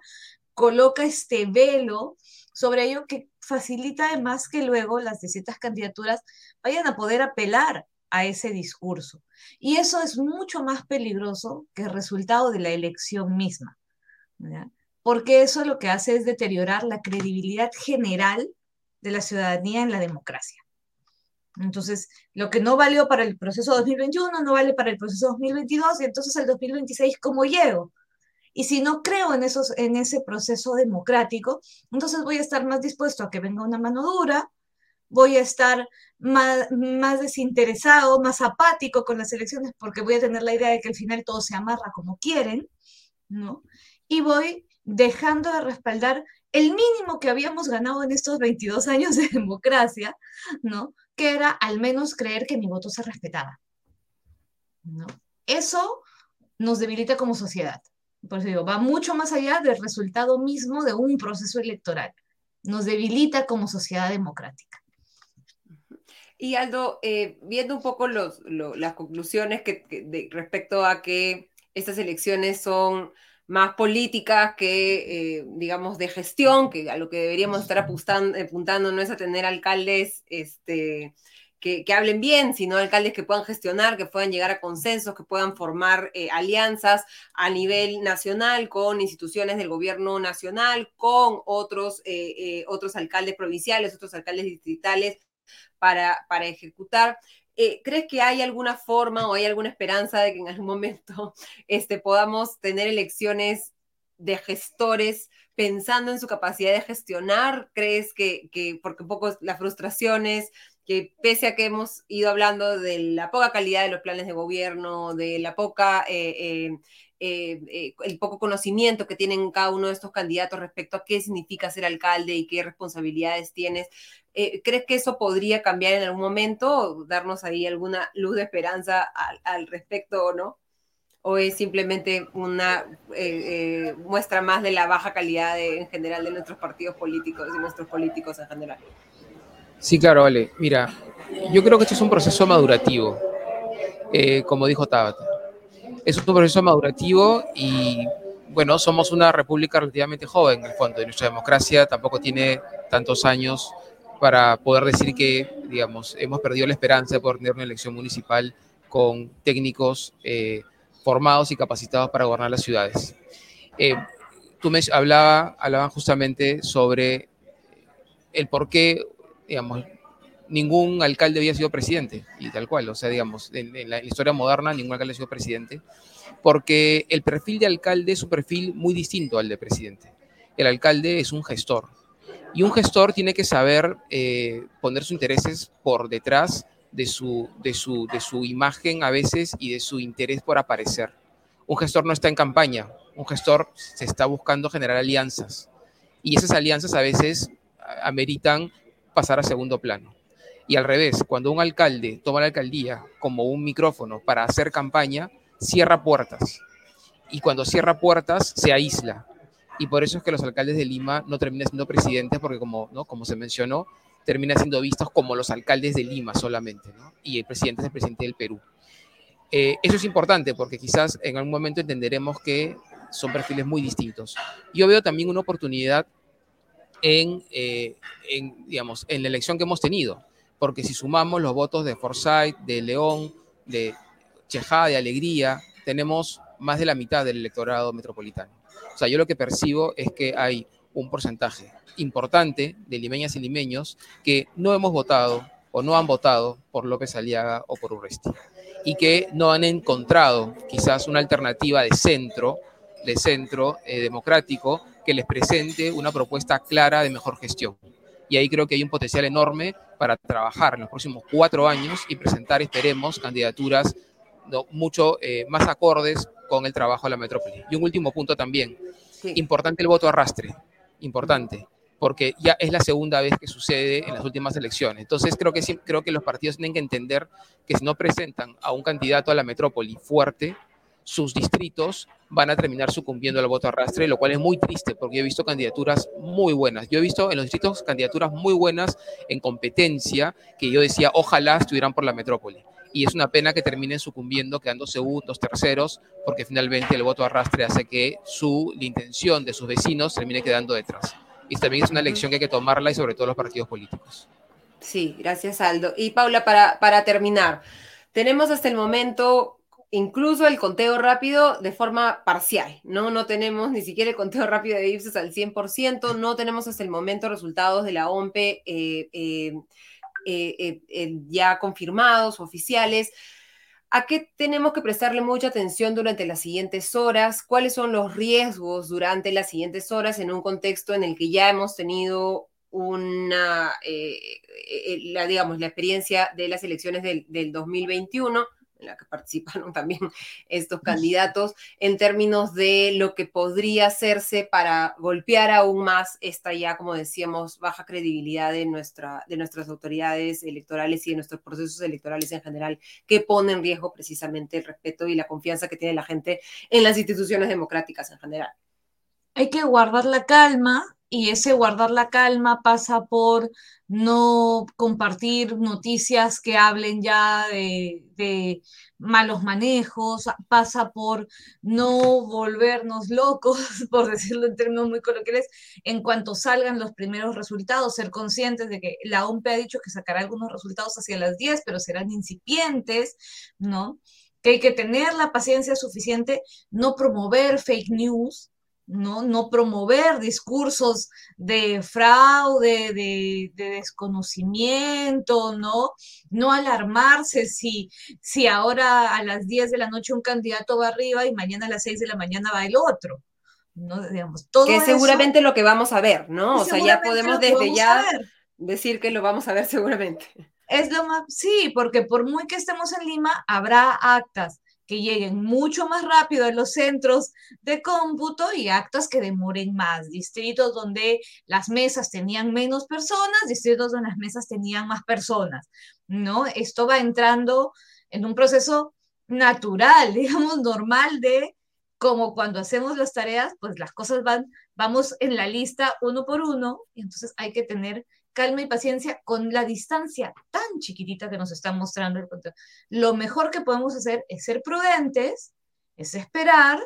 coloca este velo sobre ello que facilita además que luego las distintas candidaturas vayan a poder apelar a ese discurso. Y eso es mucho más peligroso que el resultado de la elección misma, porque eso lo que hace es deteriorar la credibilidad general de la ciudadanía en la democracia. Entonces, lo que no valió para el proceso 2021 no vale para el proceso 2022 y entonces el 2026, ¿cómo llego? Y si no creo en, esos, en ese proceso democrático, entonces voy a estar más dispuesto a que venga una mano dura, voy a estar más, desinteresado, más apático con las elecciones, porque voy a tener la idea de que al final todo se amarra como quieren, ¿no? Y voy dejando de respaldar el mínimo que habíamos ganado en estos 22 años de democracia, ¿no? Que era al menos creer que mi voto se respetaba, ¿no? Eso nos debilita como sociedad. Por eso digo, va mucho más allá del resultado mismo de un proceso electoral. Nos debilita como sociedad democrática. Y Aldo, eh, viendo un poco los, las conclusiones que, respecto a que estas elecciones son más políticas que, eh, digamos, de gestión, que a lo que deberíamos estar apuntando, no es a tener alcaldes este, que, hablen bien, sino alcaldes que puedan gestionar, que puedan llegar a consensos, que puedan formar eh, alianzas a nivel nacional con instituciones del gobierno nacional, con otros, eh, otros alcaldes provinciales, otros alcaldes distritales para, para ejecutar. Eh, ¿crees que hay alguna forma o hay alguna esperanza de que en algún momento este, podamos tener elecciones de gestores pensando en su capacidad de gestionar? ¿Crees que, porque un poco las frustraciones, que pese a que hemos ido hablando de la poca calidad de los planes de gobierno, de la poca eh, eh, eh, eh, el poco conocimiento que tienen cada uno de estos candidatos respecto a qué significa ser alcalde y qué responsabilidades tienes. Eh, ¿Crees que eso podría cambiar en algún momento darnos ahí alguna luz de esperanza al, respecto o no? ¿O es simplemente una muestra más de la baja calidad en general de nuestros partidos políticos y nuestros políticos en general? Sí, claro, vale. Mira, yo creo que esto es un proceso madurativo, como dijo Tabata es un proceso madurativo y bueno, somos una república relativamente joven en el fondo, y nuestra democracia tampoco tiene tantos años para poder decir que, digamos, hemos perdido la esperanza de poder tener una elección municipal con técnicos eh, formados y capacitados para gobernar las ciudades. Eh, tú me hablaba, hablaban justamente sobre el por qué, digamos, ningún alcalde había sido presidente, y tal cual, o sea, digamos, en, la historia moderna ningún alcalde ha sido presidente, porque el perfil de alcalde es un perfil muy distinto al de presidente. El alcalde es un gestor, y un gestor tiene que saber eh, poner sus intereses por detrás de su, de, su, de su imagen a veces y de su interés por aparecer. Un gestor no está en campaña, un gestor se está buscando generar alianzas, y esas alianzas a veces ameritan pasar a segundo plano. Y al revés, cuando un alcalde toma la alcaldía como un micrófono para hacer campaña, cierra puertas. Y cuando cierra puertas, se aísla. Y por eso es que los alcaldes de Lima no terminan siendo presidentes, porque como, ¿no? como se mencionó, terminan siendo vistos como los alcaldes de Lima solamente, y el presidente es el presidente del Perú. Eh, eso es importante porque quizás en algún momento entenderemos que son perfiles muy distintos. Yo veo también una oportunidad en, eh, en, digamos, en la elección que hemos tenido porque si sumamos los votos de Forsyth, de León, de Chejá, de Alegría, tenemos más de la mitad del electorado metropolitano. O sea, yo lo que percibo es que hay un porcentaje importante de limeñas y limeños que no hemos votado o no han votado por López Aliaga o por Urresti y que no han encontrado quizás una alternativa de centro, de centro eh, democrático que les presente una propuesta clara de mejor gestión y ahí creo que hay un potencial enorme para trabajar en los próximos cuatro años y presentar, esperemos, candidaturas mucho eh, más acordes con el trabajo de la metrópoli. Y un último punto también, importante el voto arrastre, importante, porque ya es la segunda vez que sucede en las últimas elecciones. Entonces creo que, creo que los partidos tienen que entender que si no presentan a un candidato a la metrópoli fuerte, sus distritos van a terminar sucumbiendo al voto arrastre, lo cual es muy triste porque yo he visto candidaturas muy buenas. Yo he visto en los distritos candidaturas muy buenas en competencia que yo decía, ojalá estuvieran por la metrópoli. Y es una pena que terminen sucumbiendo, quedando segundos, terceros, porque finalmente el voto arrastre hace que su, la intención de sus vecinos termine quedando detrás. Y también es una lección que hay que tomarla y sobre todo los partidos políticos. Sí, gracias Aldo. Y Paula, para, para terminar, tenemos hasta el momento incluso el conteo rápido de forma parcial, ¿no? No tenemos ni siquiera el conteo rápido de Ipsos al 100%, no tenemos hasta el momento resultados de la OMPE eh, eh, eh, ya confirmados, oficiales. ¿A qué tenemos que prestarle mucha atención durante las siguientes horas? ¿Cuáles son los riesgos durante las siguientes horas en un contexto en el que ya hemos tenido una, la, digamos, la experiencia de las elecciones del, del 2021 en la que participaron también estos candidatos, en términos de lo que podría hacerse para golpear aún más esta ya, como decíamos, baja credibilidad de, nuestra, de nuestras autoridades electorales y de nuestros procesos electorales en general, que pone en riesgo precisamente el respeto y la confianza que tiene la gente en las instituciones democráticas en general. Hay que guardar la calma y ese guardar la calma pasa por no compartir noticias que hablen ya de, malos manejos, pasa por no volvernos locos, por decirlo en términos muy coloquiales, en cuanto salgan los primeros resultados, ser conscientes de que la OMP ha dicho que sacará algunos resultados hacia las 10, pero serán incipientes, ¿no? Que hay que tener la paciencia suficiente, no promover fake news, ¿no? No promover discursos de fraude, de, desconocimiento, ¿no? No alarmarse si, si ahora a las 10 de la noche un candidato va arriba y mañana a las 6 de la mañana va el otro. ¿no? Digamos, todo que es seguramente lo que vamos a ver, ¿no? O sea, ya podemos desde ya decir que lo vamos a ver seguramente. Es lo más, sí, porque por muy que estemos en Lima, habrá actas que lleguen mucho más rápido a los centros de cómputo y actas que demoren más. Distritos donde las mesas tenían menos personas, distritos donde las mesas tenían más personas, ¿no? Esto va entrando en un proceso natural, digamos, normal de como cuando hacemos las tareas, pues las cosas van, vamos en la lista uno por uno, y entonces hay que tener calma y paciencia con la distancia tan chiquitita que nos está mostrando el control. Lo mejor que podemos hacer es ser prudentes, es esperar,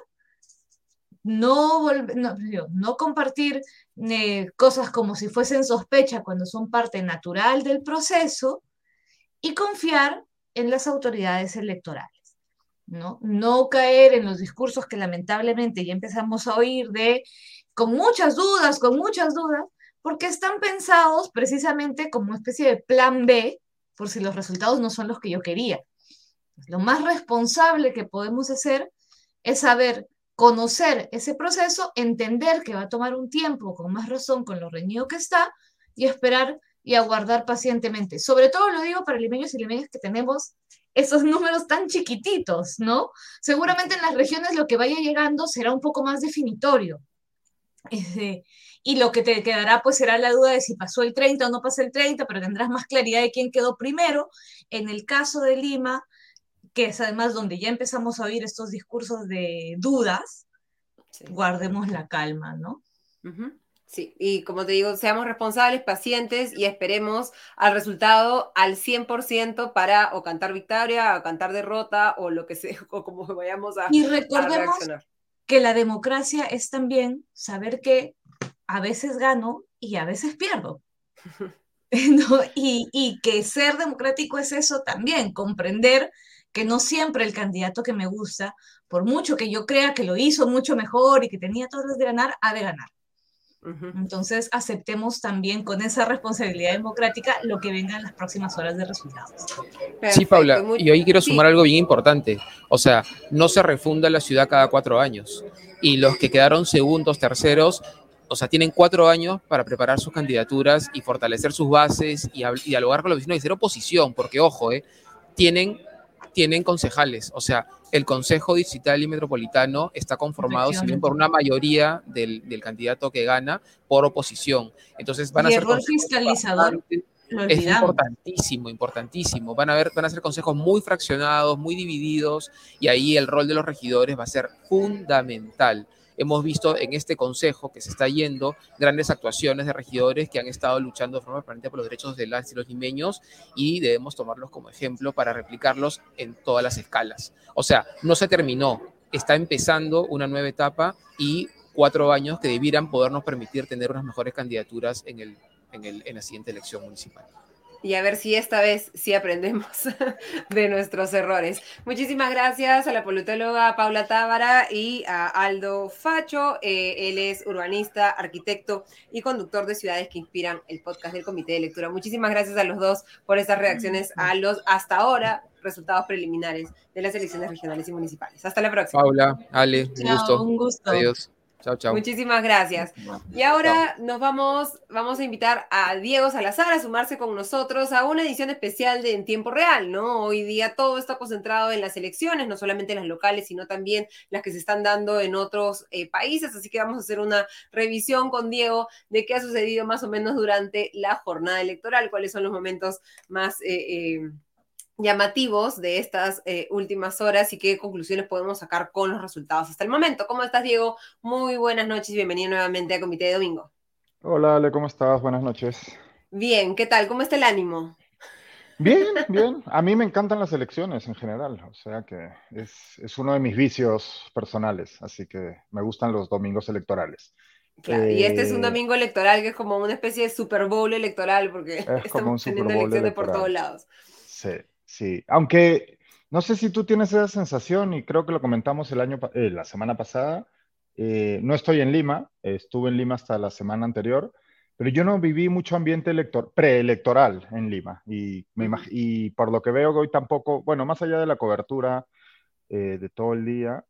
no, no, compartir eh, cosas como si fuesen sospecha cuando son parte natural del proceso y confiar en las autoridades electorales. ¿no? no caer en los discursos que lamentablemente ya empezamos a oír de con muchas dudas, con muchas dudas, porque están pensados precisamente como especie de plan B por si los resultados no son los que yo quería. Lo más responsable que podemos hacer es saber conocer ese proceso, entender que va a tomar un tiempo, con más razón, con lo reñido que está, y esperar y aguardar pacientemente. Sobre todo lo digo para limeños y limeñas que tenemos esos números tan chiquititos, ¿no? Seguramente en las regiones lo que vaya llegando será un poco más definitorio. Este, y lo que te quedará pues será la duda de si pasó el 30 o no pasó el 30, pero tendrás más claridad de quién quedó primero. En el caso de Lima, que es además donde ya empezamos a oír estos discursos de dudas, guardemos la calma, ¿no? Sí, y como te digo, seamos responsables, pacientes y esperemos al resultado al 100% para o cantar victoria, o cantar derrota o lo que sea, o como vayamos a, y recordemos que la democracia es también saber que a veces gano y a veces pierdo. y, y, que ser democrático es eso también, comprender que no siempre el candidato que me gusta, por mucho que yo crea que lo hizo mucho mejor y que tenía todas las de ganar, ha de ganar. Entonces, aceptemos también con esa responsabilidad democrática lo que venga en las próximas horas de resultados. sí, Paula, y hoy quiero sumar algo bien importante. O sea, no se refunda la ciudad cada cuatro años. Y los que quedaron segundos, terceros, o sea, tienen cuatro años para preparar sus candidaturas y fortalecer sus bases y, dialogar con los vecinos y ser oposición, porque ojo, eh, tienen, tienen concejales, o sea, el Consejo Digital y Metropolitano está conformado, si bien por una mayoría del, candidato que gana, por oposición. Entonces van a ser... fiscalizador. Es importantísimo, importantísimo. Van a, ver, van a ser consejos muy fraccionados, muy divididos, y ahí el rol de los regidores va a ser fundamental. Hemos visto en este consejo que se está yendo grandes actuaciones de regidores que han estado luchando de forma permanente por los derechos de las y los limeños y debemos tomarlos como ejemplo para replicarlos en todas las escalas. O sea, no se terminó, está empezando una nueva etapa y cuatro años que debieran podernos permitir tener unas mejores candidaturas en, el, en, el, en la siguiente elección municipal y a ver si esta vez sí aprendemos de nuestros errores. Muchísimas gracias a la politóloga Paula Tábara y a Aldo Facho. Eh, él es urbanista, arquitecto y conductor de Ciudades que Inspiran, el podcast del Comité de Lectura. Muchísimas gracias a los dos por estas reacciones a los hasta ahora resultados preliminares de las elecciones regionales y municipales. Hasta la próxima. Paula, Ale, un gusto. Un gusto. Adiós. Chao, chao. Muchísimas gracias. Y ahora nos vamos, vamos a invitar a Diego Salazar a sumarse con nosotros a una edición especial de En Tiempo Real, ¿no? Hoy día todo está concentrado en las elecciones, no solamente las locales, sino también las que se están dando en otros eh, países. Así que vamos a hacer una revisión con Diego de qué ha sucedido más o menos durante la jornada electoral, cuáles son los momentos más... Eh, eh, llamativos de estas eh, últimas horas y qué conclusiones podemos sacar con los resultados hasta el momento. ¿Cómo estás, Diego? Muy buenas noches y bienvenido nuevamente a Comité de Domingo. Hola, Ale, ¿cómo estás? Buenas noches. Bien, ¿qué tal? ¿Cómo está el ánimo? Bien, bien. A mí me encantan las elecciones en general, o sea que es, es uno de mis vicios personales, así que me gustan los domingos electorales. Claro, y este es un eh, domingo electoral que es como una especie de Super Bowl electoral porque estamos teniendo elecciones por todos lados. Sí, Sí, aunque no sé si tú tienes esa sensación y creo que lo comentamos el año, eh, la semana pasada. Eh, no estoy en Lima, estuve en Lima hasta la semana anterior, pero yo no viví mucho ambiente elector, preelectoral en Lima y, me y por lo que veo hoy tampoco, bueno, más allá de la cobertura eh, de todo el día,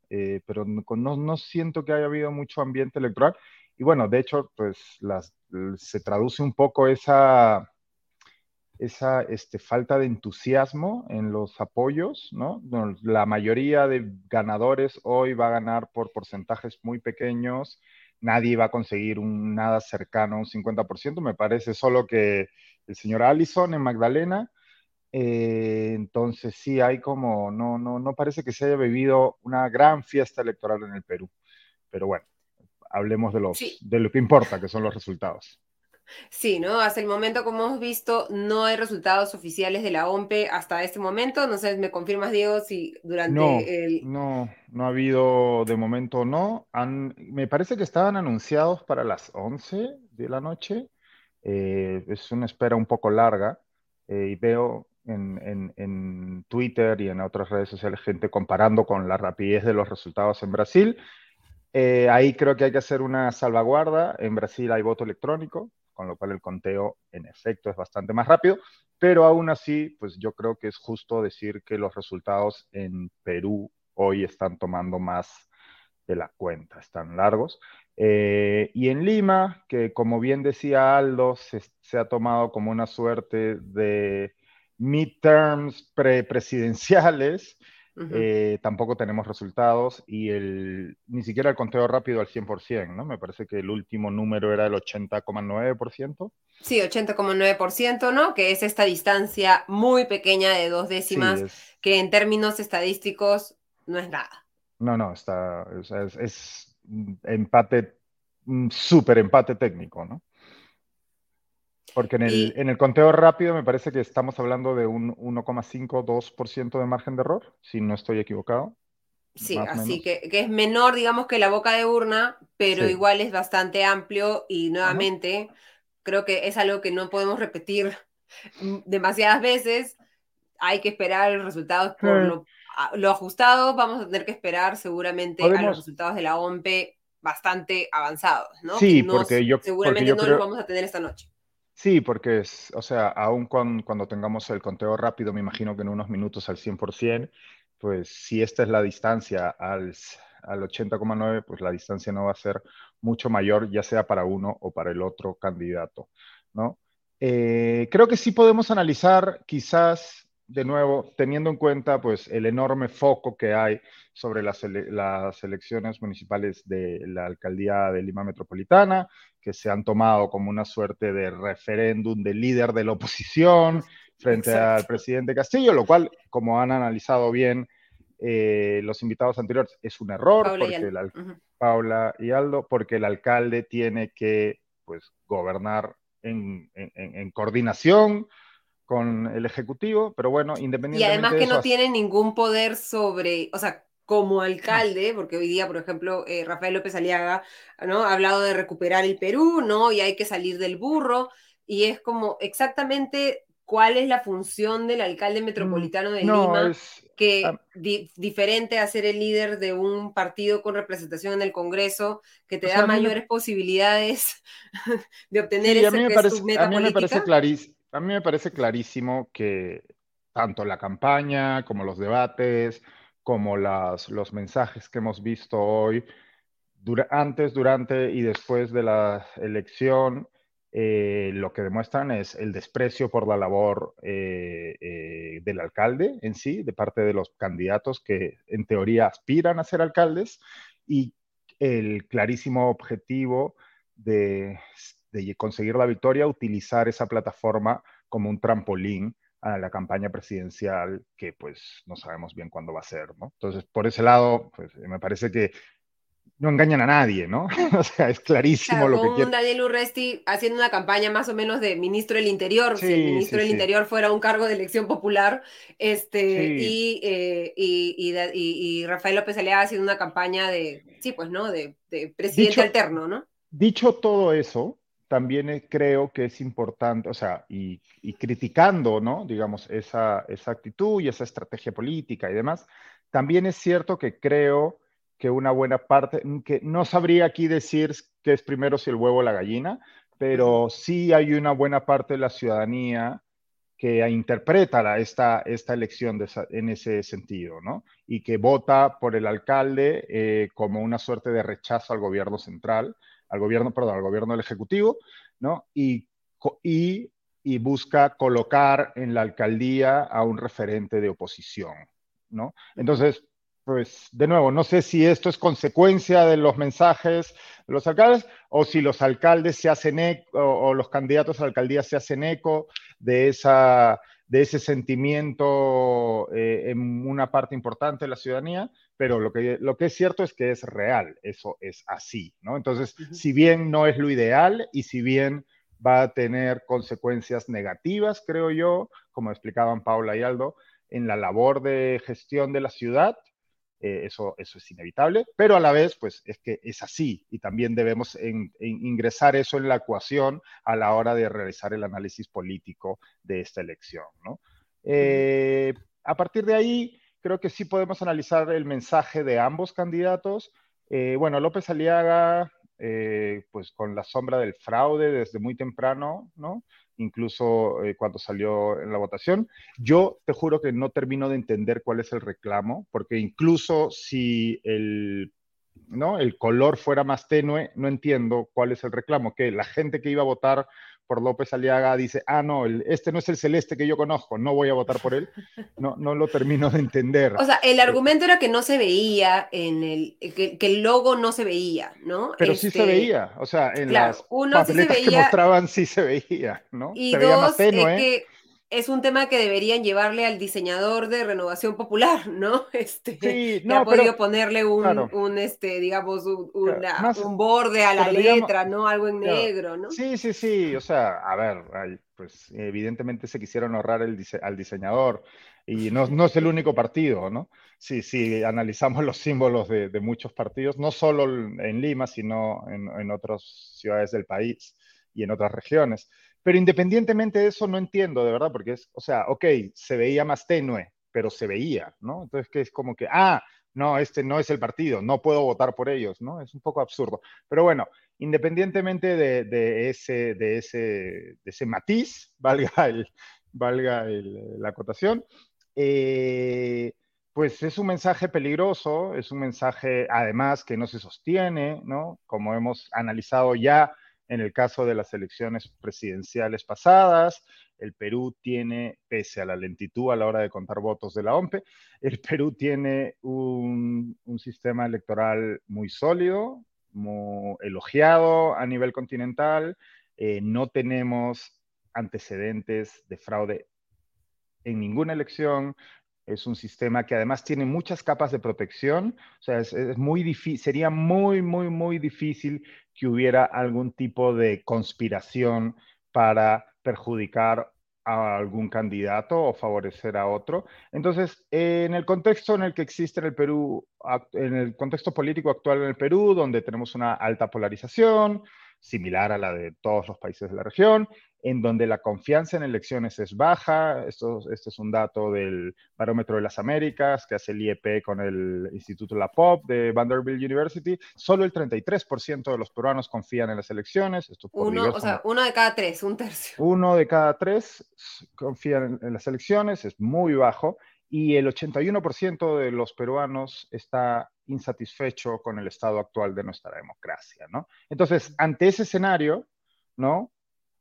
pero no, no, siento que haya habido mucho ambiente electoral. Y bueno, de hecho, pues las, se traduce un poco esa esa este, falta de entusiasmo en los apoyos, ¿no? La mayoría de ganadores hoy va a ganar por porcentajes muy pequeños, nadie va a conseguir un nada cercano a un 50%, me parece solo que el señor Allison en Magdalena, eh, entonces sí hay como, no, no, no parece que se haya vivido una gran fiesta electoral en el Perú, pero bueno, hablemos de, los, de lo que importa, que son los resultados. Sí, ¿no? Hasta el momento, como hemos visto, no hay resultados oficiales de la OMPE hasta este momento. No sé, ¿me confirmas, Diego, si durante no, el... No, no ha habido de momento, no. Han, me parece que estaban anunciados para las 11 de la noche. Eh, es una espera un poco larga eh, y veo en, en, Twitter y en otras redes sociales gente comparando con la rapidez de los resultados en Brasil. Eh, ahí creo que hay que hacer una salvaguarda. En Brasil hay voto electrónico, con lo cual el conteo en efecto es bastante más rápido, pero aún así, pues yo creo que es justo decir que los resultados en Perú hoy están tomando más de la cuenta, están largos. Eh, y en Lima, que como bien decía Aldo, se, ha tomado como una suerte de midterms pre-presidenciales, eh, tampoco tenemos resultados y el, ni siquiera el conteo rápido al 100%, ¿no? Me parece que el último número era el 80,9%. Sí, 80,9%, ¿no? Que es esta distancia muy pequeña de dos décimas, que en términos estadísticos no es nada. No, no, está, es, es empate, súper empate técnico, ¿no? Porque en el, en el conteo rápido me parece que estamos hablando de un 1,5-2% de margen de error, si no estoy equivocado. Sí, así que, que, es menor, digamos, que la boca de urna, pero igual es bastante amplio y nuevamente creo que es algo que no podemos repetir demasiadas veces. Hay que esperar los resultados por lo, lo, ajustado. Vamos a tener que esperar seguramente a los resultados de la OMP bastante avanzados, ¿no? Sí, porque yo seguramente no los vamos a tener esta noche. Sí, porque es, o sea, aún cuando, tengamos el conteo rápido, me imagino que en unos minutos al 100%, pues si esta es la distancia al, al 80,9, pues la distancia no va a ser mucho mayor, ya sea para uno o para el otro candidato, ¿no? Eh, creo que sí podemos analizar quizás de nuevo, teniendo en cuenta pues el enorme foco que hay sobre las, las, elecciones municipales de la alcaldía de Lima Metropolitana, que se han tomado como una suerte de referéndum de líder de la oposición frente al presidente Castillo, lo cual, como han analizado bien eh, los invitados anteriores, es un error, Paula porque y, el, Paula y Aldo, porque el alcalde tiene que pues, gobernar en, en, en coordinación con el Ejecutivo, pero bueno, independientemente. Y además que no tiene ningún poder sobre, o sea, como alcalde, porque hoy día, por ejemplo, eh, Rafael López Aliaga, ¿no? Ha hablado de recuperar el Perú, ¿no? Y hay que salir del burro, y es como exactamente cuál es la función del alcalde mm, metropolitano de Lima, que ah, diferente a ser el líder de un partido con representación en el Congreso, que te da mayores posibilidades de obtener ese que es tu meta a mí me parece clarísimo a mí me parece clarísimo que tanto la campaña como los debates, como los mensajes que hemos visto hoy, antes, durante y después de la elección, eh, lo que demuestran es el desprecio por la labor eh, eh, del alcalde en sí, de parte de los candidatos que en teoría aspiran a ser alcaldes, y el clarísimo objetivo de, de conseguir la victoria, utilizar esa plataforma como un trampolín a la campaña presidencial que pues no sabemos bien cuándo va a ser, ¿no? Entonces, por ese lado, pues me parece que no engañan a nadie, ¿no? o sea, es clarísimo lo que quiere. Daniel Urresti haciendo una campaña más o menos de ministro del Interior, si el ministro del Interior fuera un cargo de elección popular, este, eh, y, y, Rafael López Aliaga haciendo una campaña de, sí, pues, ¿no? De, presidente alterno, ¿no? Dicho todo eso, también creo que es importante, o sea, y, criticando, ¿no? Digamos, esa, esa actitud y esa estrategia política y demás, también es cierto que creo que una buena parte, que no sabría aquí decir qué es primero si el huevo o la gallina, pero sí hay una buena parte de la ciudadanía que interpreta esta, esta elección en ese sentido, ¿no? Y que vota por el alcalde eh, como una suerte de rechazo al gobierno central, al gobierno, al gobierno del Ejecutivo, ¿no? Y, y, y busca colocar en la alcaldía a un referente de oposición, ¿no? Entonces, pues de nuevo, no sé si esto es consecuencia de los mensajes de los alcaldes o si los alcaldes se hacen eco o, los candidatos a la alcaldía se hacen eco de, esa, de ese sentimiento eh, en una parte importante de la ciudadanía, pero lo que, lo que es cierto es que es real, eso es así, ¿no? Entonces, si bien no es lo ideal y si bien va a tener consecuencias negativas, creo yo, como explicaban Paula y Aldo, en la labor de gestión de la ciudad, eh, eso, eso es inevitable, pero a la vez, pues es que es así y también debemos ingresar eso en la ecuación a la hora de realizar el análisis político de esta elección. ¿no? Eh, a partir de ahí, creo que sí podemos analizar el mensaje de ambos candidatos. Eh, bueno, López Aliaga, pues con la sombra del fraude desde muy temprano, ¿no? incluso eh, cuando salió en la votación. Yo te juro que no termino de entender cuál es el reclamo, porque incluso si el, ¿no? el color fuera más tenue, no entiendo cuál es el reclamo, que la gente que iba a votar por López Aliaga dice, ah, no, este no es el celeste que yo conozco, no voy a votar por él, no, no lo termino de entender. O sea, el argumento era que no se veía en el, que, el logo no se veía, ¿no? Pero sí se este, veía, o sea, en las uno sí se veía, que mostraban sí se veía, ¿no? Y dos, es que es un tema que deberían llevarle al diseñador de renovación popular, ¿no? Este, sí, no, ha podido ponerle un, este, digamos, un, un, borde a la letra, ¿no? Algo en negro, ¿no? Sí, sí, sí, o sea, a ver, pues evidentemente se quisieron ahorrar el al diseñador y no, no, es el único partido, ¿no? Sí, sí, analizamos los símbolos de, de muchos partidos, no solo en Lima, sino en, en otras ciudades del país y en otras regiones. Pero independientemente de eso, no entiendo, de verdad, porque es, o sea, ok, se veía más tenue, pero se veía, ¿no? Entonces, que es como que, ah, no, este no es el partido, no puedo votar por ellos, ¿no? Es un poco absurdo. Pero bueno, independientemente de, ese, de, ese, de ese matiz, valga, el, valga la acotación, eh, pues es un mensaje peligroso, es un mensaje además que no se sostiene, ¿no? Como hemos analizado ya en el caso de las elecciones presidenciales pasadas, el Perú tiene, pese a la lentitud a la hora de contar votos de la OMPE, el Perú tiene un, sistema electoral muy sólido, muy elogiado a nivel continental. Eh, no tenemos antecedentes de fraude en ninguna elección, es un sistema que además tiene muchas capas de protección, o sea, es, muy sería muy, muy, muy difícil que hubiera algún tipo de conspiración para perjudicar a algún candidato o favorecer a otro. Entonces, en el contexto en el que existe en el Perú, en el contexto político actual en el Perú, donde tenemos una alta polarización, similar a la de todos los países de la región, en donde la confianza en elecciones es baja. Esto, este es un dato del Barómetro de las Américas que hace el IEP con el Instituto La Pop de Vanderbilt University. Solo el 33% de los peruanos confían en las elecciones. Esto uno, o sea, uno de cada tres, un tercio. Uno de cada tres confían en, en las elecciones, es muy bajo. Y el 81% de los peruanos está insatisfecho con el estado actual de nuestra democracia, ¿no? Entonces, ante ese escenario, ¿no?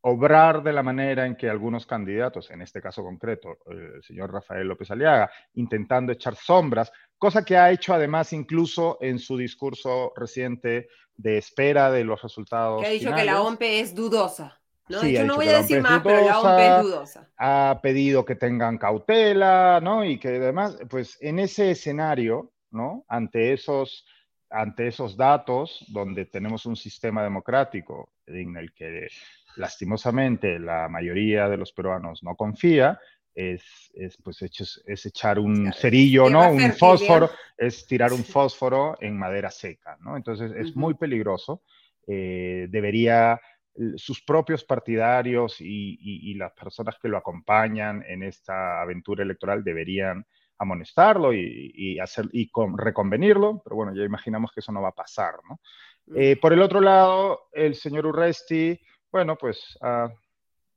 Obrar de la manera en que algunos candidatos, en este caso concreto, el señor Rafael López Aliaga, intentando echar sombras, cosa que ha hecho además incluso en su discurso reciente de espera de los resultados. Que ha dicho finales. que la OMP es dudosa. ¿no? Sí, Yo no voy a decir más, pero la OMP dudosa. es dudosa. ha pedido que tengan cautela, ¿no? Y que además, pues en ese escenario, ¿no? Ante esos, ante esos datos, donde tenemos un sistema democrático en el que lastimosamente la mayoría de los peruanos no confía, es, es pues es, es echar un cerillo, ¿no? Un fósforo, es tirar un fósforo en madera seca, ¿no? Entonces es muy peligroso. Eh, debería sus propios partidarios y, y, y, las personas que lo acompañan en esta aventura electoral deberían amonestarlo y, y hacer, y con, reconvenirlo, pero bueno, ya imaginamos que eso no va a pasar, ¿no? Eh, por el otro lado, el señor Urresti, bueno, pues ha,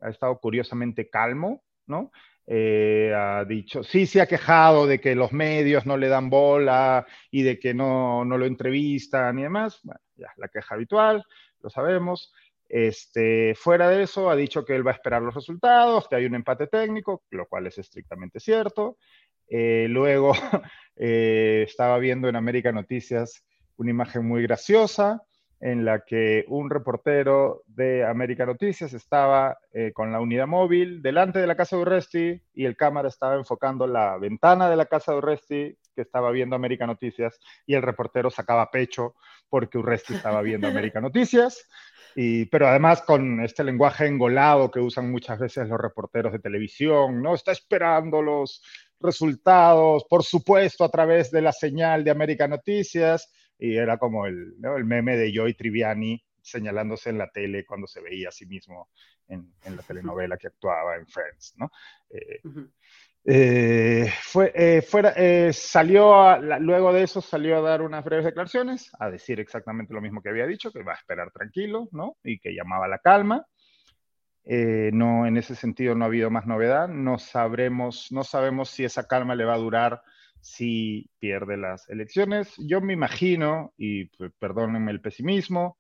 estado curiosamente calmo, ¿no? Eh, ha dicho, sí, se ha quejado de que los medios no le dan bola y de que no, no lo entrevistan y demás. Bueno, ya, la queja habitual, lo sabemos. Este, fuera de eso, ha dicho que él va a esperar los resultados, que hay un empate técnico, lo cual es estrictamente cierto. Eh, luego eh, estaba viendo en América Noticias una imagen muy graciosa en la que un reportero de América Noticias estaba eh, con la unidad móvil delante de la casa de Urresti y el cámara estaba enfocando la ventana de la casa de Urresti que estaba viendo América Noticias y el reportero sacaba pecho porque Urresti estaba viendo América Noticias. Y, pero además con este lenguaje engolado que usan muchas veces los reporteros de televisión, ¿no? Está esperando los resultados, por supuesto, a través de la señal de América Noticias. Y era como el, ¿no? el meme de Joy Triviani señalándose en la tele cuando se veía a sí mismo en, en la telenovela que actuaba en Friends, ¿no? Eh, uh -huh. Eh, fue, eh, fuera, eh, salió a, la, luego de eso salió a dar unas breves declaraciones, a decir exactamente lo mismo que había dicho, que va a esperar tranquilo, ¿no? Y que llamaba la calma. Eh, no, en ese sentido no ha habido más novedad. No sabremos, no sabemos si esa calma le va a durar si pierde las elecciones. Yo me imagino, y perdónenme el pesimismo,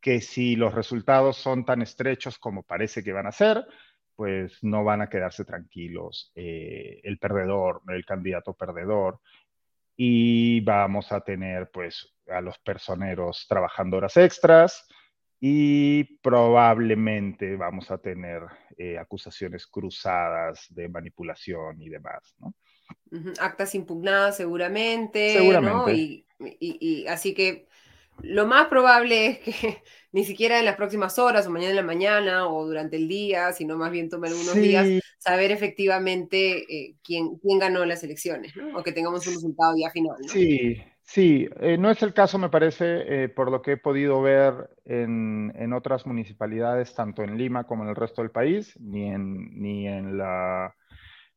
que si los resultados son tan estrechos como parece que van a ser, pues no van a quedarse tranquilos eh, el perdedor, el candidato perdedor, y vamos a tener pues a los personeros trabajando horas extras y probablemente vamos a tener eh, acusaciones cruzadas de manipulación y demás, ¿no? Uh -huh. Actas impugnadas seguramente, seguramente. ¿no? Y, y, y así que lo más probable es que ni siquiera en las próximas horas o mañana en la mañana o durante el día, sino más bien tome algunos sí. días, saber efectivamente eh, quién, quién, ganó las elecciones, ¿no? O que tengamos un resultado ya final, ¿no? Sí, sí. Eh, no es el caso, me parece, eh, por lo que he podido ver en, en, otras municipalidades, tanto en Lima como en el resto del país, ni en, ni en la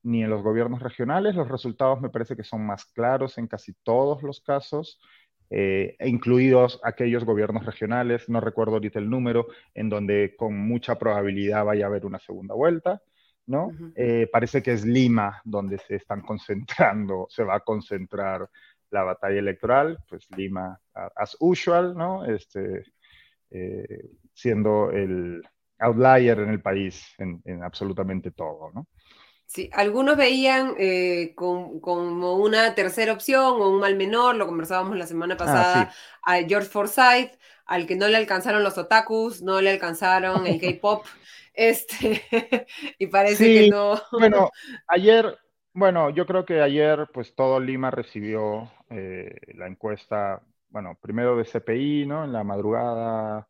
ni en los gobiernos regionales. Los resultados me parece que son más claros en casi todos los casos eh, incluidos aquellos gobiernos regionales, no recuerdo ahorita el número, en donde con mucha probabilidad vaya a haber una segunda vuelta, ¿no? Uh -huh. eh, parece que es Lima donde se están concentrando, se va a concentrar la batalla electoral, pues Lima, as usual, ¿no? Este, eh, siendo el outlier en el país en, en absolutamente todo, ¿no? Sí, algunos veían eh, con, como una tercera opción o un mal menor, lo conversábamos la semana pasada, ah, sí. a George Forsyth, al que no le alcanzaron los otakus, no le alcanzaron el K-pop, este, y parece sí, que no. Bueno, ayer, bueno, yo creo que ayer, pues todo Lima recibió eh, la encuesta, bueno, primero de CPI, ¿no? En la madrugada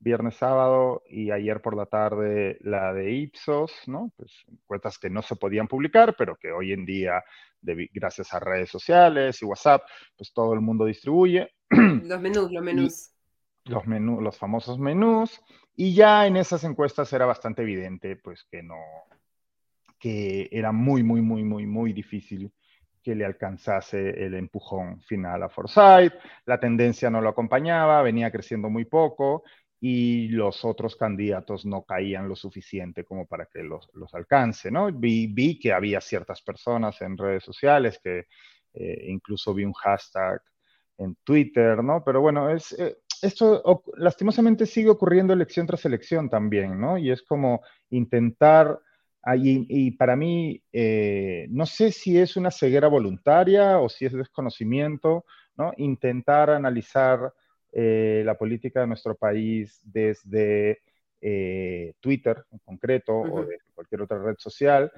viernes, sábado y ayer por la tarde la de Ipsos, ¿no? Pues encuestas que no se podían publicar, pero que hoy en día, de, gracias a redes sociales y WhatsApp, pues todo el mundo distribuye. Los menús, los menús. Y los menús, los famosos menús. Y ya en esas encuestas era bastante evidente, pues que no, que era muy, muy, muy, muy, muy difícil que le alcanzase el empujón final a Forsyth. La tendencia no lo acompañaba, venía creciendo muy poco y los otros candidatos no caían lo suficiente como para que los, los alcance, ¿no? Vi, vi, que había ciertas personas en redes sociales que eh, incluso vi un hashtag en Twitter, ¿no? Pero bueno, es, eh, esto lastimosamente sigue ocurriendo elección tras elección también, ¿no? Y es como intentar, y, para mí, eh, no sé si es una ceguera voluntaria o si es desconocimiento, ¿no? Intentar analizar eh, la política de nuestro país desde Twitter en concreto o de cualquier otra red social,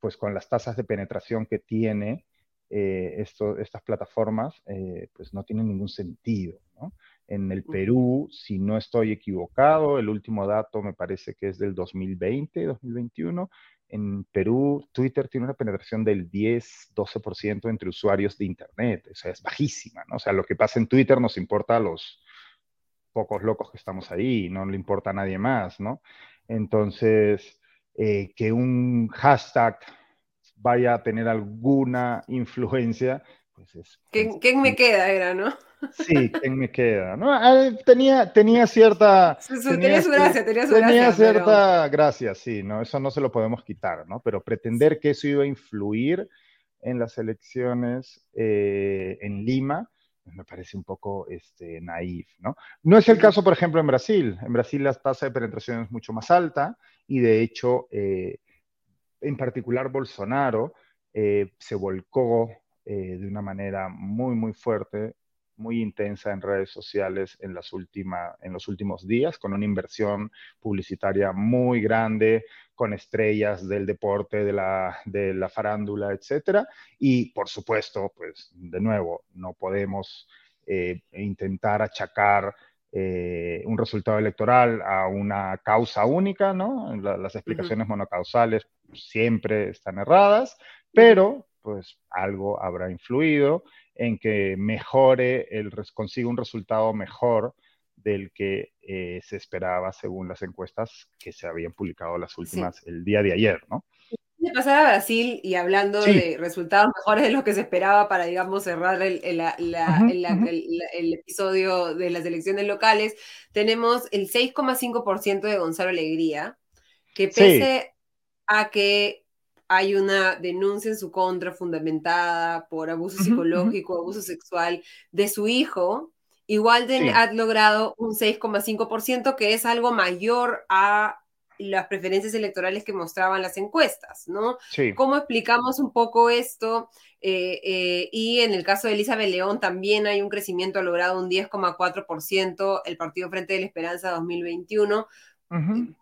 pues con las tasas de penetración que tiene eh, estas plataformas, eh, pues no tienen ningún sentido. En el Perú, si no estoy equivocado, el último dato me parece que es del 2020, 2021. En Perú, Twitter tiene una penetración del 10-12% entre usuarios de Internet. O sea, es bajísima, ¿no? O sea, lo que pasa en Twitter nos importa a los pocos locos que estamos ahí, no le importa a nadie más, ¿no? Entonces, eh, que un hashtag vaya a tener alguna influencia, pues es... ¿Quién, ¿quién me queda era, no? Sí, ¿quién me queda? ¿no? Tenía, tenía cierta... tenía, su gracia, tenía su tenía cierta gracia, sí, ¿no? Eso no se lo podemos quitar, ¿no? Pero pretender que eso iba a influir en las elecciones eh, en Lima, pues me parece un poco este, naif, ¿no? No es el caso, por ejemplo, en Brasil. En Brasil la tasa de penetración es mucho más alta y de hecho eh, en particular Bolsonaro, eh, se volcó eh, de una manera muy, muy fuerte, muy intensa en redes sociales en, las en los últimos días, con una inversión publicitaria muy grande, con estrellas del deporte, de la, de la farándula, etc. Y, por supuesto, pues, de nuevo, no podemos eh, intentar achacar un resultado electoral a una causa única, ¿no? las explicaciones monocausales siempre están erradas, pero pues algo habrá influido en que mejore, el, consiga un resultado mejor del que eh, se esperaba según las encuestas que se habían publicado las últimas el día de ayer, ¿no? De pasar a Brasil y hablando de resultados mejores de lo que se esperaba para, digamos, cerrar el, el, episodio de las elecciones locales, tenemos el 6,5% de Gonzalo Alegría, que pese a que hay una denuncia en su contra fundamentada por abuso psicológico, abuso sexual de su hijo, igual ha logrado un 6,5%, que es algo mayor a las preferencias electorales que mostraban las encuestas, ¿no? ¿Cómo explicamos un poco esto? Eh, eh, y en el caso de Elizabeth León también hay un crecimiento, ha logrado un 10,4%, el Partido Frente de la Esperanza 2021,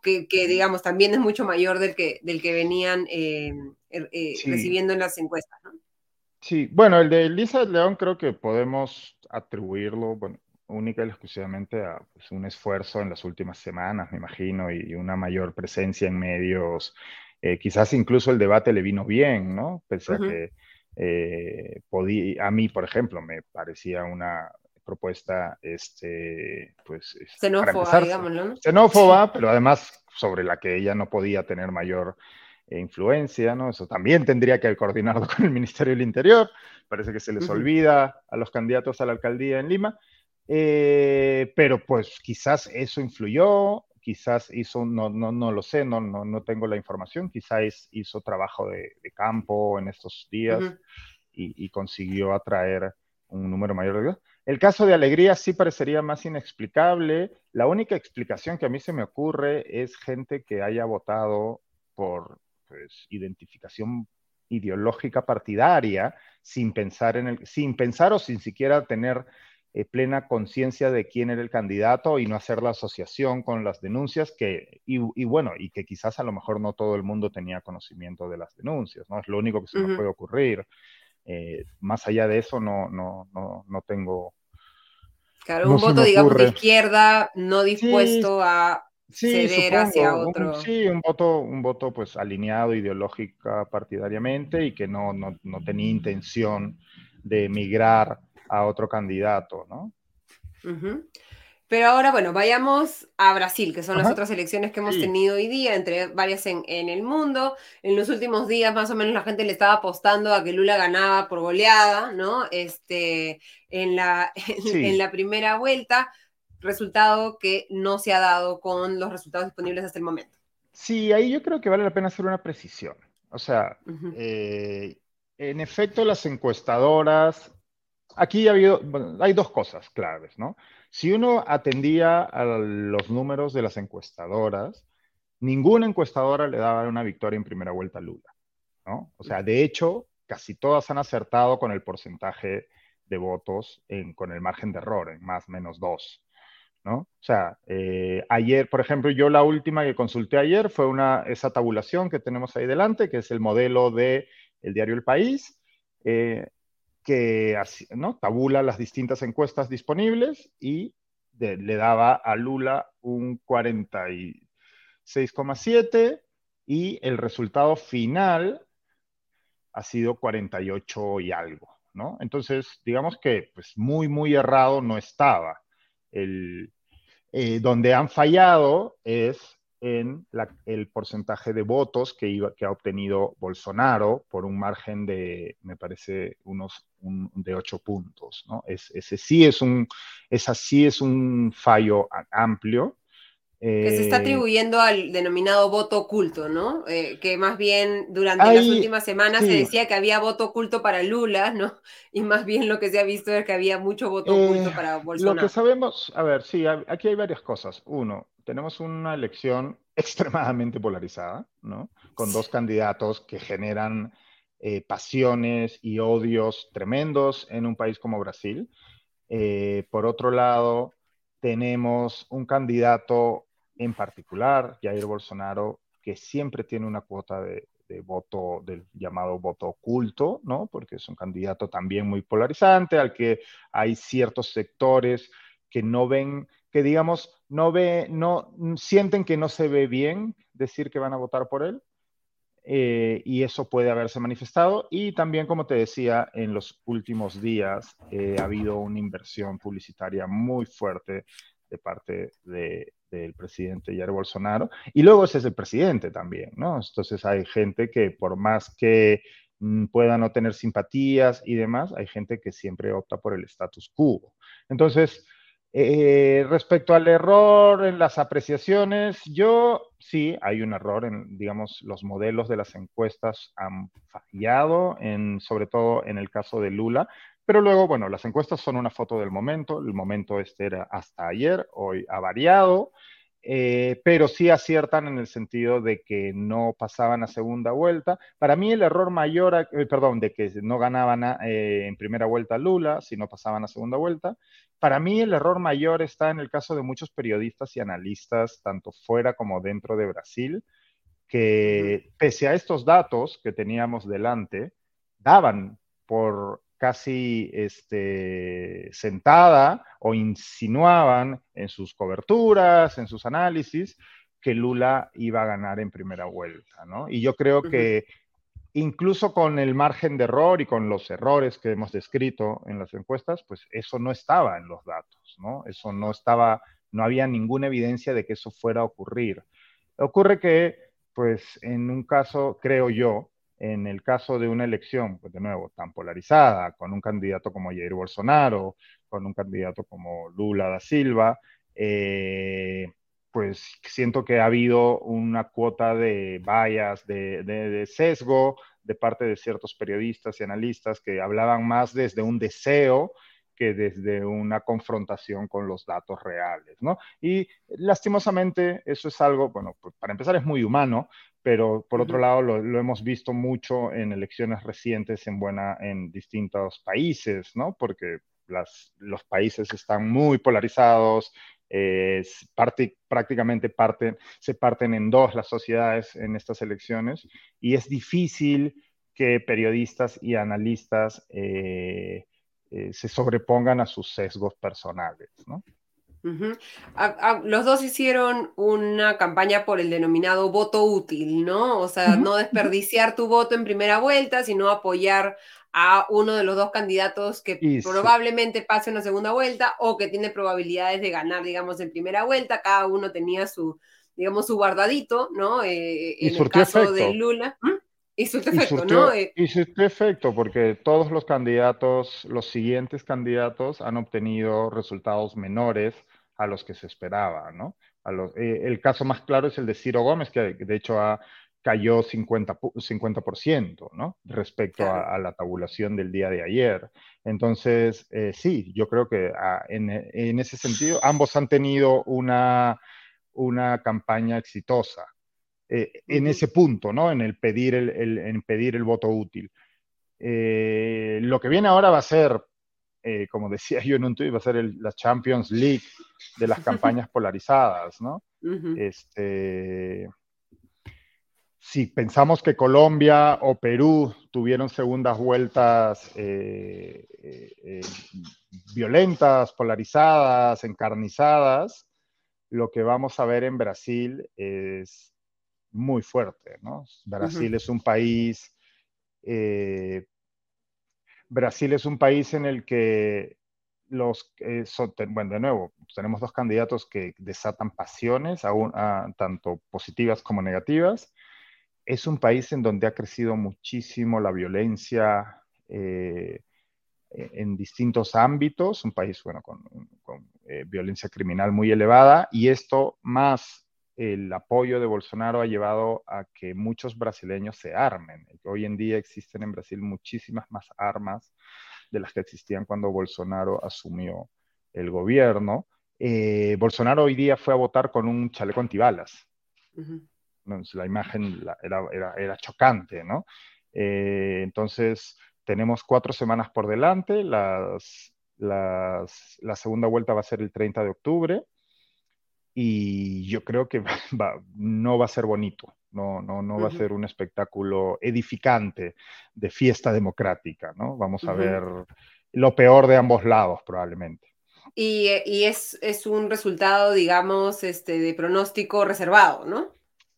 que, digamos también es mucho mayor del que, del que venían eh, er, eh, recibiendo en las encuestas. ¿no? Sí, bueno, el de Elisa León creo que podemos atribuirlo, bueno, única y exclusivamente a pues, un esfuerzo en las últimas semanas, me imagino, y, una mayor presencia en medios. Eh, quizás incluso el debate le vino bien, ¿no? Pese a que podía, a mí, por ejemplo, me parecía una, propuesta, este, pues... Xenófoba, digámoslo. Xenófoba, pero además sobre la que ella no podía tener mayor eh, influencia, ¿no? Eso también tendría que coordinarlo con el Ministerio del Interior. Parece que se les olvida a los candidatos a la alcaldía en Lima. Eh, pero pues quizás eso influyó, quizás hizo, no, no, no lo sé, no, no, no tengo la información, quizás hizo trabajo de, campo en estos días y, y, consiguió atraer un número mayor de el caso de Alegría sí parecería más inexplicable. La única explicación que a mí se me ocurre es gente que haya votado por pues, identificación ideológica partidaria sin pensar en el, sin pensar o sin siquiera tener eh, plena conciencia de quién era el candidato y no hacer la asociación con las denuncias que, y, bueno, y que quizás a lo mejor no todo el mundo tenía conocimiento de las denuncias, ¿no? Es lo único que se me puede ocurrir. Eh, más allá de eso, no, no, no, no tengo. Claro, un voto, digamos, de izquierda, no dispuesto a ceder hacia otro. sí, un voto, un voto pues alineado ideológica partidariamente y que no, no, no tenía intención de emigrar a otro candidato, ¿no? Pero ahora, bueno, vayamos a Brasil, que son las otras elecciones que hemos tenido hoy día, entre varias en, el mundo. En los últimos días, más o menos, la gente le estaba apostando a que Lula ganaba por goleada, ¿no? Este, en, la, en, la primera vuelta, resultado que no se ha dado con los resultados disponibles hasta el momento. Sí, ahí yo creo que vale la pena hacer una precisión. O sea, eh, en efecto, las encuestadoras aquí ha habido, hay dos cosas claves, ¿no? Si uno atendía a los números de las encuestadoras, ninguna encuestadora le daba una victoria en primera vuelta a Lula, ¿no? O sea, de hecho, casi todas han acertado con el porcentaje de votos con el margen de error, en más menos dos. ¿no? O sea, eh, ayer, por ejemplo, yo la última que consulté ayer fue una, esa tabulación que tenemos ahí delante, que es el modelo de el diario El País, eh, que ¿no? tabula las distintas encuestas disponibles y le daba a Lula un 46,7 y el resultado final ha sido 48 y algo, ¿no? Entonces, digamos que pues muy, muy errado no estaba. El, eh, donde han fallado es en el porcentaje de votos que, iba, que ha obtenido Bolsonaro por un margen de, me parece, unos de ocho puntos. ¿no? Es, ese sí es un, esa sí es un fallo amplio que se está eh, atribuyendo al denominado voto oculto, ¿no? Eh, que más bien durante las últimas semanas se decía que había voto oculto para Lula, ¿no? Y más bien lo que se ha visto es que había mucho voto eh, oculto para Bolsonaro. Lo que sabemos, a ver, sí, aquí hay varias cosas. Uno, tenemos una elección extremadamente polarizada, ¿no? Con dos candidatos que generan pasiones y odios tremendos en un país como Brasil. por otro lado, tenemos un candidato en particular Jair Bolsonaro, que siempre tiene una cuota de, voto, del llamado voto oculto, ¿no? Porque es un candidato también muy polarizante, al que hay ciertos sectores que no ven, que digamos, no ve, no sienten que no se ve bien decir que van a votar por él. Eh, y eso puede haberse manifestado. Y también, como te decía, en los últimos días eh, ha habido una inversión publicitaria muy fuerte de parte de, del presidente Jair Bolsonaro. Y luego ese es el presidente también, ¿no? Entonces hay gente que por más que mm, pueda no tener simpatías y demás, hay gente que siempre opta por el status quo. Entonces, eh, respecto al error en las apreciaciones, yo sí, hay un error en, digamos, los modelos de las encuestas han fallado, sobre todo en el caso de Lula. Pero luego, bueno, las encuestas son una foto del momento, el momento este era hasta ayer, hoy ha variado, eh, pero sí aciertan en el sentido de que no pasaban a segunda vuelta. Para mí el error mayor, eh, perdón, de que no ganaban eh, en primera vuelta Lula, si no pasaban a segunda vuelta, para mí el error mayor está en el caso de muchos periodistas y analistas, tanto fuera como dentro de Brasil, que pese a estos datos que teníamos delante, daban por casi este, sentada o insinuaban en sus coberturas, en sus análisis, que Lula iba a ganar en primera vuelta, ¿no? Y yo creo que incluso con el margen de error y con los errores que hemos descrito en las encuestas, pues eso no estaba en los datos, ¿no? Eso no estaba, no había ninguna evidencia de que eso fuera a ocurrir. Ocurre que, pues en un caso, creo yo, en el caso de una elección, pues de nuevo, tan polarizada, con un candidato como Jair Bolsonaro, con un candidato como Lula da Silva, eh, pues siento que ha habido una cuota de vallas, de, sesgo de parte de ciertos periodistas y analistas que hablaban más desde un deseo que desde una confrontación con los datos reales, ¿no? Y lastimosamente eso es algo, bueno, para empezar es muy humano, pero por otro lado lo, hemos visto mucho en elecciones recientes en, buena, en distintos países, ¿no? Porque las, los países están muy polarizados, parte, prácticamente parten, se parten en dos las sociedades en estas elecciones y es difícil que periodistas y analistas eh, eh, se sobrepongan a sus sesgos personales, ¿no? los dos hicieron una campaña por el denominado voto útil, ¿no? O sea, no desperdiciar tu voto en primera vuelta, sino apoyar a uno de los dos candidatos que probablemente pase una segunda vuelta o que tiene probabilidades de ganar, digamos, en primera vuelta. Cada uno tenía su, digamos, su guardadito, ¿no? Eh, en el caso de Lula. ¿Mm? Y su efecto, ¿no? Eh, y su efecto, porque todos los candidatos, los siguientes candidatos han obtenido resultados menores a los que se esperaba, ¿no? A eh, el caso más claro es el de Ciro Gómez, que de hecho ha cayó 50%, 50% ¿no? respecto a, la tabulación del día de ayer. Entonces, eh, sí, yo creo que ah, en, ese sentido ambos han tenido una, una campaña exitosa. Eh, en ese punto, ¿no? En el pedir el, en pedir el voto útil. Eh, lo que viene ahora va a ser, como decía yo en un tuit, va a ser la Champions League de las campañas polarizadas, ¿no? este, si pensamos que Colombia o Perú tuvieron segundas vueltas eh, eh, eh, violentas, polarizadas, encarnizadas, lo que vamos a ver en Brasil es muy fuerte, ¿no? Brasil es un país, Brasil es un país en el que los, bueno, de nuevo, tenemos dos candidatos que desatan pasiones, aún, tanto positivas como negativas es un país en donde ha crecido muchísimo la violencia eh, e-, en distintos ámbitos, un país bueno, con, eh, violencia criminal muy elevada, y esto más el apoyo de Bolsonaro ha llevado a que muchos brasileños se armen. Hoy en día existen en Brasil muchísimas más armas de las que existían cuando Bolsonaro asumió el gobierno. Eh, Bolsonaro hoy día fue a votar con un chaleco antibalas la imagen era, chocante, ¿no? Eh, entonces, tenemos cuatro semanas por delante, las, la segunda vuelta va a ser el 30 de octubre y yo creo que no va a ser bonito, no, no, no va a ser un espectáculo edificante de fiesta democrática, ¿no? Vamos a ver lo peor de ambos lados probablemente. Y, y es, es, un resultado, digamos, este, de pronóstico reservado, ¿no?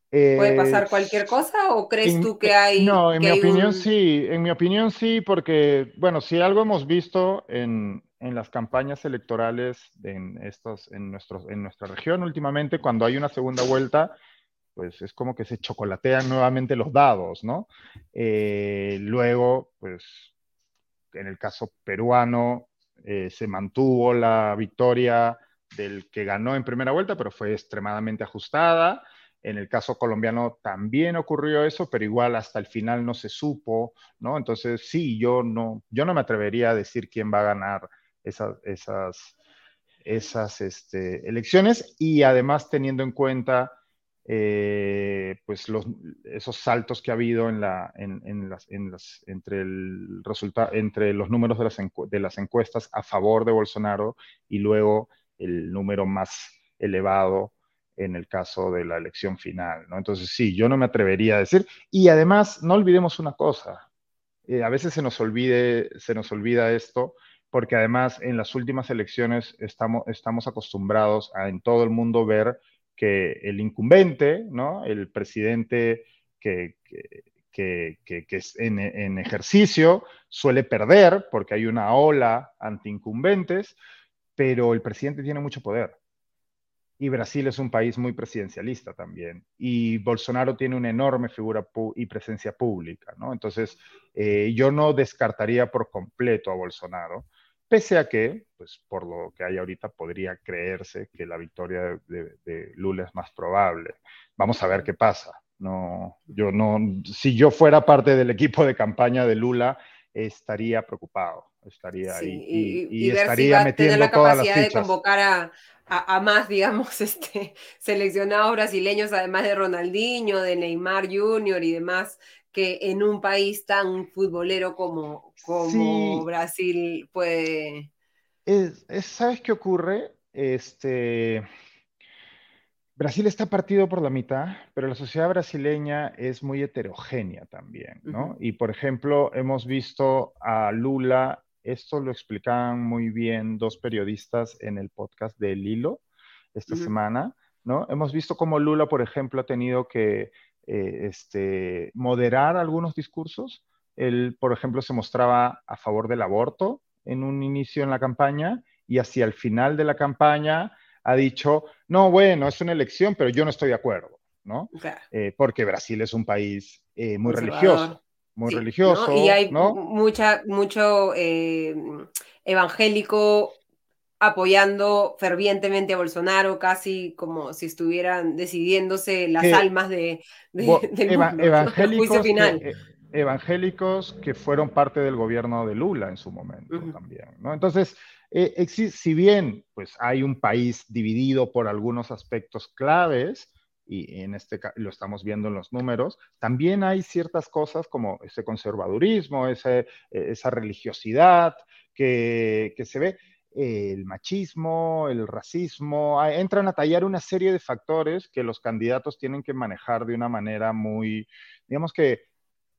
¿Puede pasar cualquier cosa o crees tú que hay... No, en mi opinión sí, en mi opinión sí, porque, bueno, si algo hemos visto en, en las campañas electorales en, estos, en, nuestros, en nuestra región últimamente, cuando hay una segunda vuelta, pues es como que se chocolatean nuevamente los dados, ¿no? Eh, luego, pues, en el caso peruano, eh, se mantuvo la victoria del que ganó en primera vuelta, pero fue extremadamente ajustada. En el caso colombiano también ocurrió eso, pero igual hasta el final no se supo, ¿no? Entonces, sí, yo no, yo no me atrevería a decir quién va a ganar esas, esas, esas este, elecciones y además teniendo en cuenta eh, pues los, esos saltos que ha habido en la, en, las, en las, entre, el entre los números de las, de las encuestas a favor de Bolsonaro y luego el número más elevado en el caso de la elección final, ¿no? Entonces, sí, yo no me atrevería a decir. Y además, no olvidemos una cosa. Eh, a veces se nos, olvide, se nos olvida esto, porque además en las últimas elecciones estamos, estamos acostumbrados a en todo el mundo ver que el incumbente, ¿no? El presidente que, que, que, es en, en, ejercicio suele perder porque hay una ola anti-incumbentes, pero el presidente tiene mucho poder y Brasil es un país muy presidencialista también. Y Bolsonaro tiene una enorme figura y presencia pública, ¿no? Entonces, eh, yo no descartaría por completo a Bolsonaro, pese a que, pues por lo que hay ahorita, podría creerse que la victoria de, Lula es más probable. Vamos a ver qué pasa. No, yo no, si yo fuera parte del equipo de campaña de Lula, estaría preocupado, estaría ahí y, estaría metiendo la todas las fichas. de convocar a, a, más, digamos, este, seleccionados brasileños, además de Ronaldinho, de Neymar Jr. y demás, que en un país tan futbolero como, como Brasil puede... ¿Sabes qué ocurre? Este, Brasil está partido por la mitad, pero la sociedad brasileña es muy heterogénea también, ¿no? Y por ejemplo, hemos visto a Lula esto lo explicaban muy bien dos periodistas en el podcast de Lilo esta semana, ¿no? Hemos visto cómo Lula, por ejemplo, ha tenido que eh, este, moderar algunos discursos. Él, por ejemplo, se mostraba a favor del aborto en un inicio en la campaña y hacia el final de la campaña ha dicho, no, bueno, es una elección, pero yo no estoy de acuerdo, ¿no? Eh, porque Brasil es un país eh, muy religioso muy religioso. Y hay mucha, mucho evangélico apoyando fervientemente a Bolsonaro, casi como si estuvieran decidiéndose las almas de, evangélicos, final. Que, eh, evangélicos que fueron parte del gobierno de Lula en su momento también. ¿no? Entonces, eh, si bien pues, hay un país dividido por algunos aspectos claves, y en este lo estamos viendo en los números, también hay ciertas cosas como ese conservadurismo, ese, esa religiosidad que, que se ve el machismo, el racismo, entran a tallar una serie de factores que los candidatos tienen que manejar de una manera muy, digamos que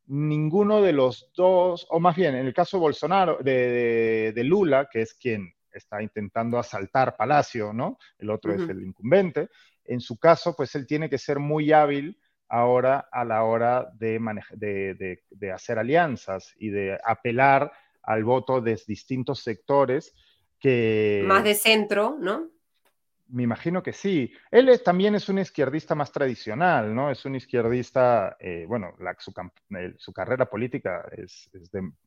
ninguno de los dos, o más bien en el caso de Bolsonaro, de, Lula, que es quien está intentando asaltar Palacio, ¿no? El otro es el incumbente. En su caso, pues él tiene que ser muy hábil ahora a la hora de, de, de hacer alianzas y de apelar al voto de distintos sectores que... Más de centro, ¿no? Me imagino que sí. Él también es un izquierdista más tradicional, ¿no? Es un izquierdista, eh, bueno, su, carrera política es,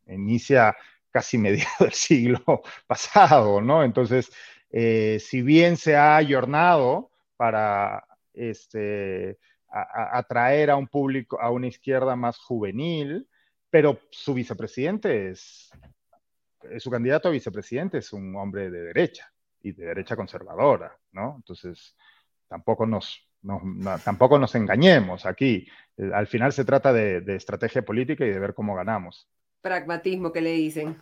inicia casi mediado del siglo pasado, ¿no? Entonces, eh, si bien se ha ayornado para este, atraer a un público, a una izquierda más juvenil, pero su vicepresidente es eh, su candidato a vicepresidente es un hombre de derecha y de derecha conservadora, ¿no? Entonces, tampoco nos, tampoco nos engañemos aquí. Eh, al final se trata de, estrategia política y de ver cómo ganamos. Pragmatismo que le dicen.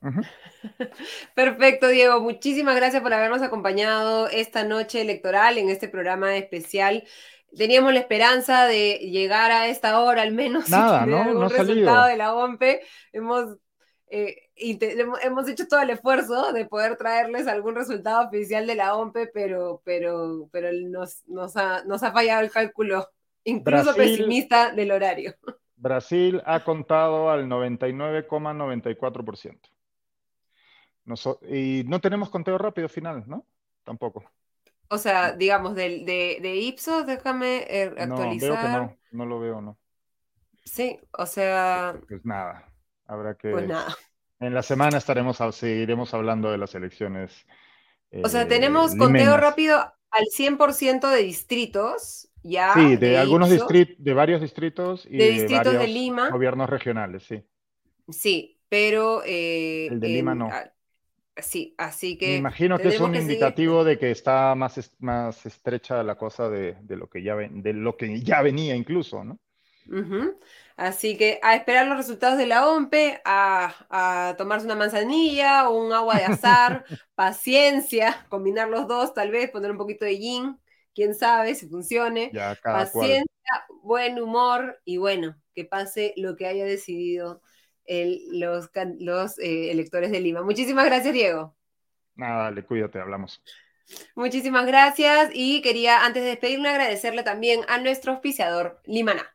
Perfecto, Diego. Muchísimas gracias por habernos acompañado esta noche electoral en este programa especial. Teníamos la esperanza de llegar a esta hora al menos Nada, ¿no? algún resultado de la OMPE. Hemos eh, hemos hecho todo el esfuerzo de poder traerles algún resultado oficial de la OMPE, pero, pero, pero nos, nos, ha, nos ha fallado el cálculo, incluso pesimista del horario. Brasil ha contado al 99,94%. y no tenemos conteo rápido final, ¿no? Tampoco. O sea, digamos, de, de, Ipsos, déjame actualizar. No, veo que no, no lo veo, no. Sí, o sea. Pues nada. Habrá que. Pues nada. En la semana estaremos, seguiremos hablando de las elecciones. o sea, tenemos eh, conteo rápido al 100% de distritos. Ya, sí, de, algunos distritos, de varios distritos y de, distritos de, Lima. Gobiernos regionales, sí. Sí, pero. Eh, el de Lima no. Sí, así que. Me imagino que es un indicativo de que está más, más estrecha la cosa de, lo que ya de lo que ya venía incluso, ¿no? Así que a esperar los resultados de la OMPE, a, tomarse una manzanilla o un agua de azar, paciencia, combinar los dos, tal vez poner un poquito de yin, quién sabe si funcione. paciencia, buen humor y bueno, que pase lo que haya decidido los, los eh, electores de Lima. Muchísimas gracias, Diego. Nada, dale, cuídate, hablamos. Muchísimas gracias y quería antes de despedirme agradecerle también a nuestro auspiciador Limaná.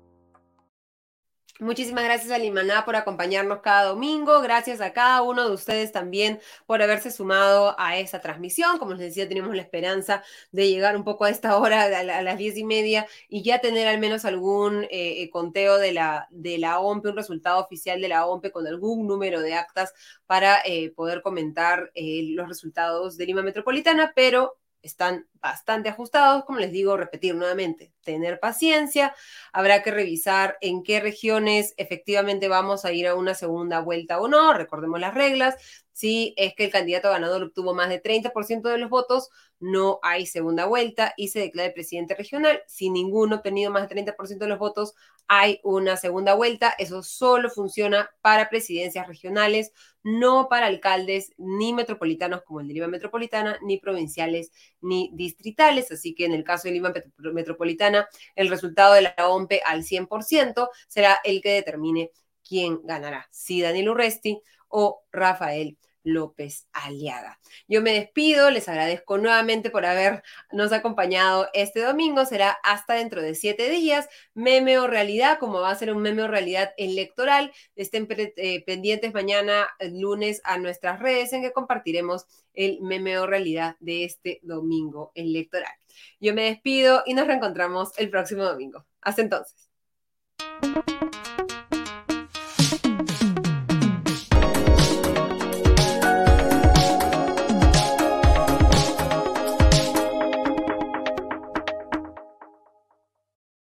Muchísimas gracias a Limaná por acompañarnos cada domingo. Gracias a cada uno de ustedes también por haberse sumado a esta transmisión. Como les decía, tenemos la esperanza de llegar un poco a esta hora, a, las diez y media, y ya tener al menos algún eh, conteo de la, de la OMPE, un resultado oficial de la OMPE con algún número de actas para eh, poder comentar eh, los resultados de Lima Metropolitana, pero están bastante ajustados, como les digo, repetir nuevamente, tener paciencia, habrá que revisar en qué regiones efectivamente vamos a ir a una segunda vuelta o no, recordemos las reglas, si es que el candidato ganador obtuvo más de 30% de los votos, no hay segunda vuelta y se declara presidente regional. Si ninguno ha obtenido más de 30% de los votos, hay una segunda vuelta. Eso solo funciona para presidencias regionales, no para alcaldes ni metropolitanos como el de Lima Metropolitana, ni provinciales ni distritales. Así que en el caso de Lima Metropolitana, el resultado de la OMPE al 100% será el que determine quién ganará, si Daniel Urresti o Rafael López Aliaga. Yo me despido, les agradezco nuevamente por habernos acompañado este domingo. Será hasta dentro de siete días. Meme o realidad, como va a ser un meme o realidad electoral. Estén eh, pendientes mañana, lunes, a nuestras redes en que compartiremos el meme o realidad de este domingo electoral. Yo me despido y nos reencontramos el próximo domingo. Hasta entonces.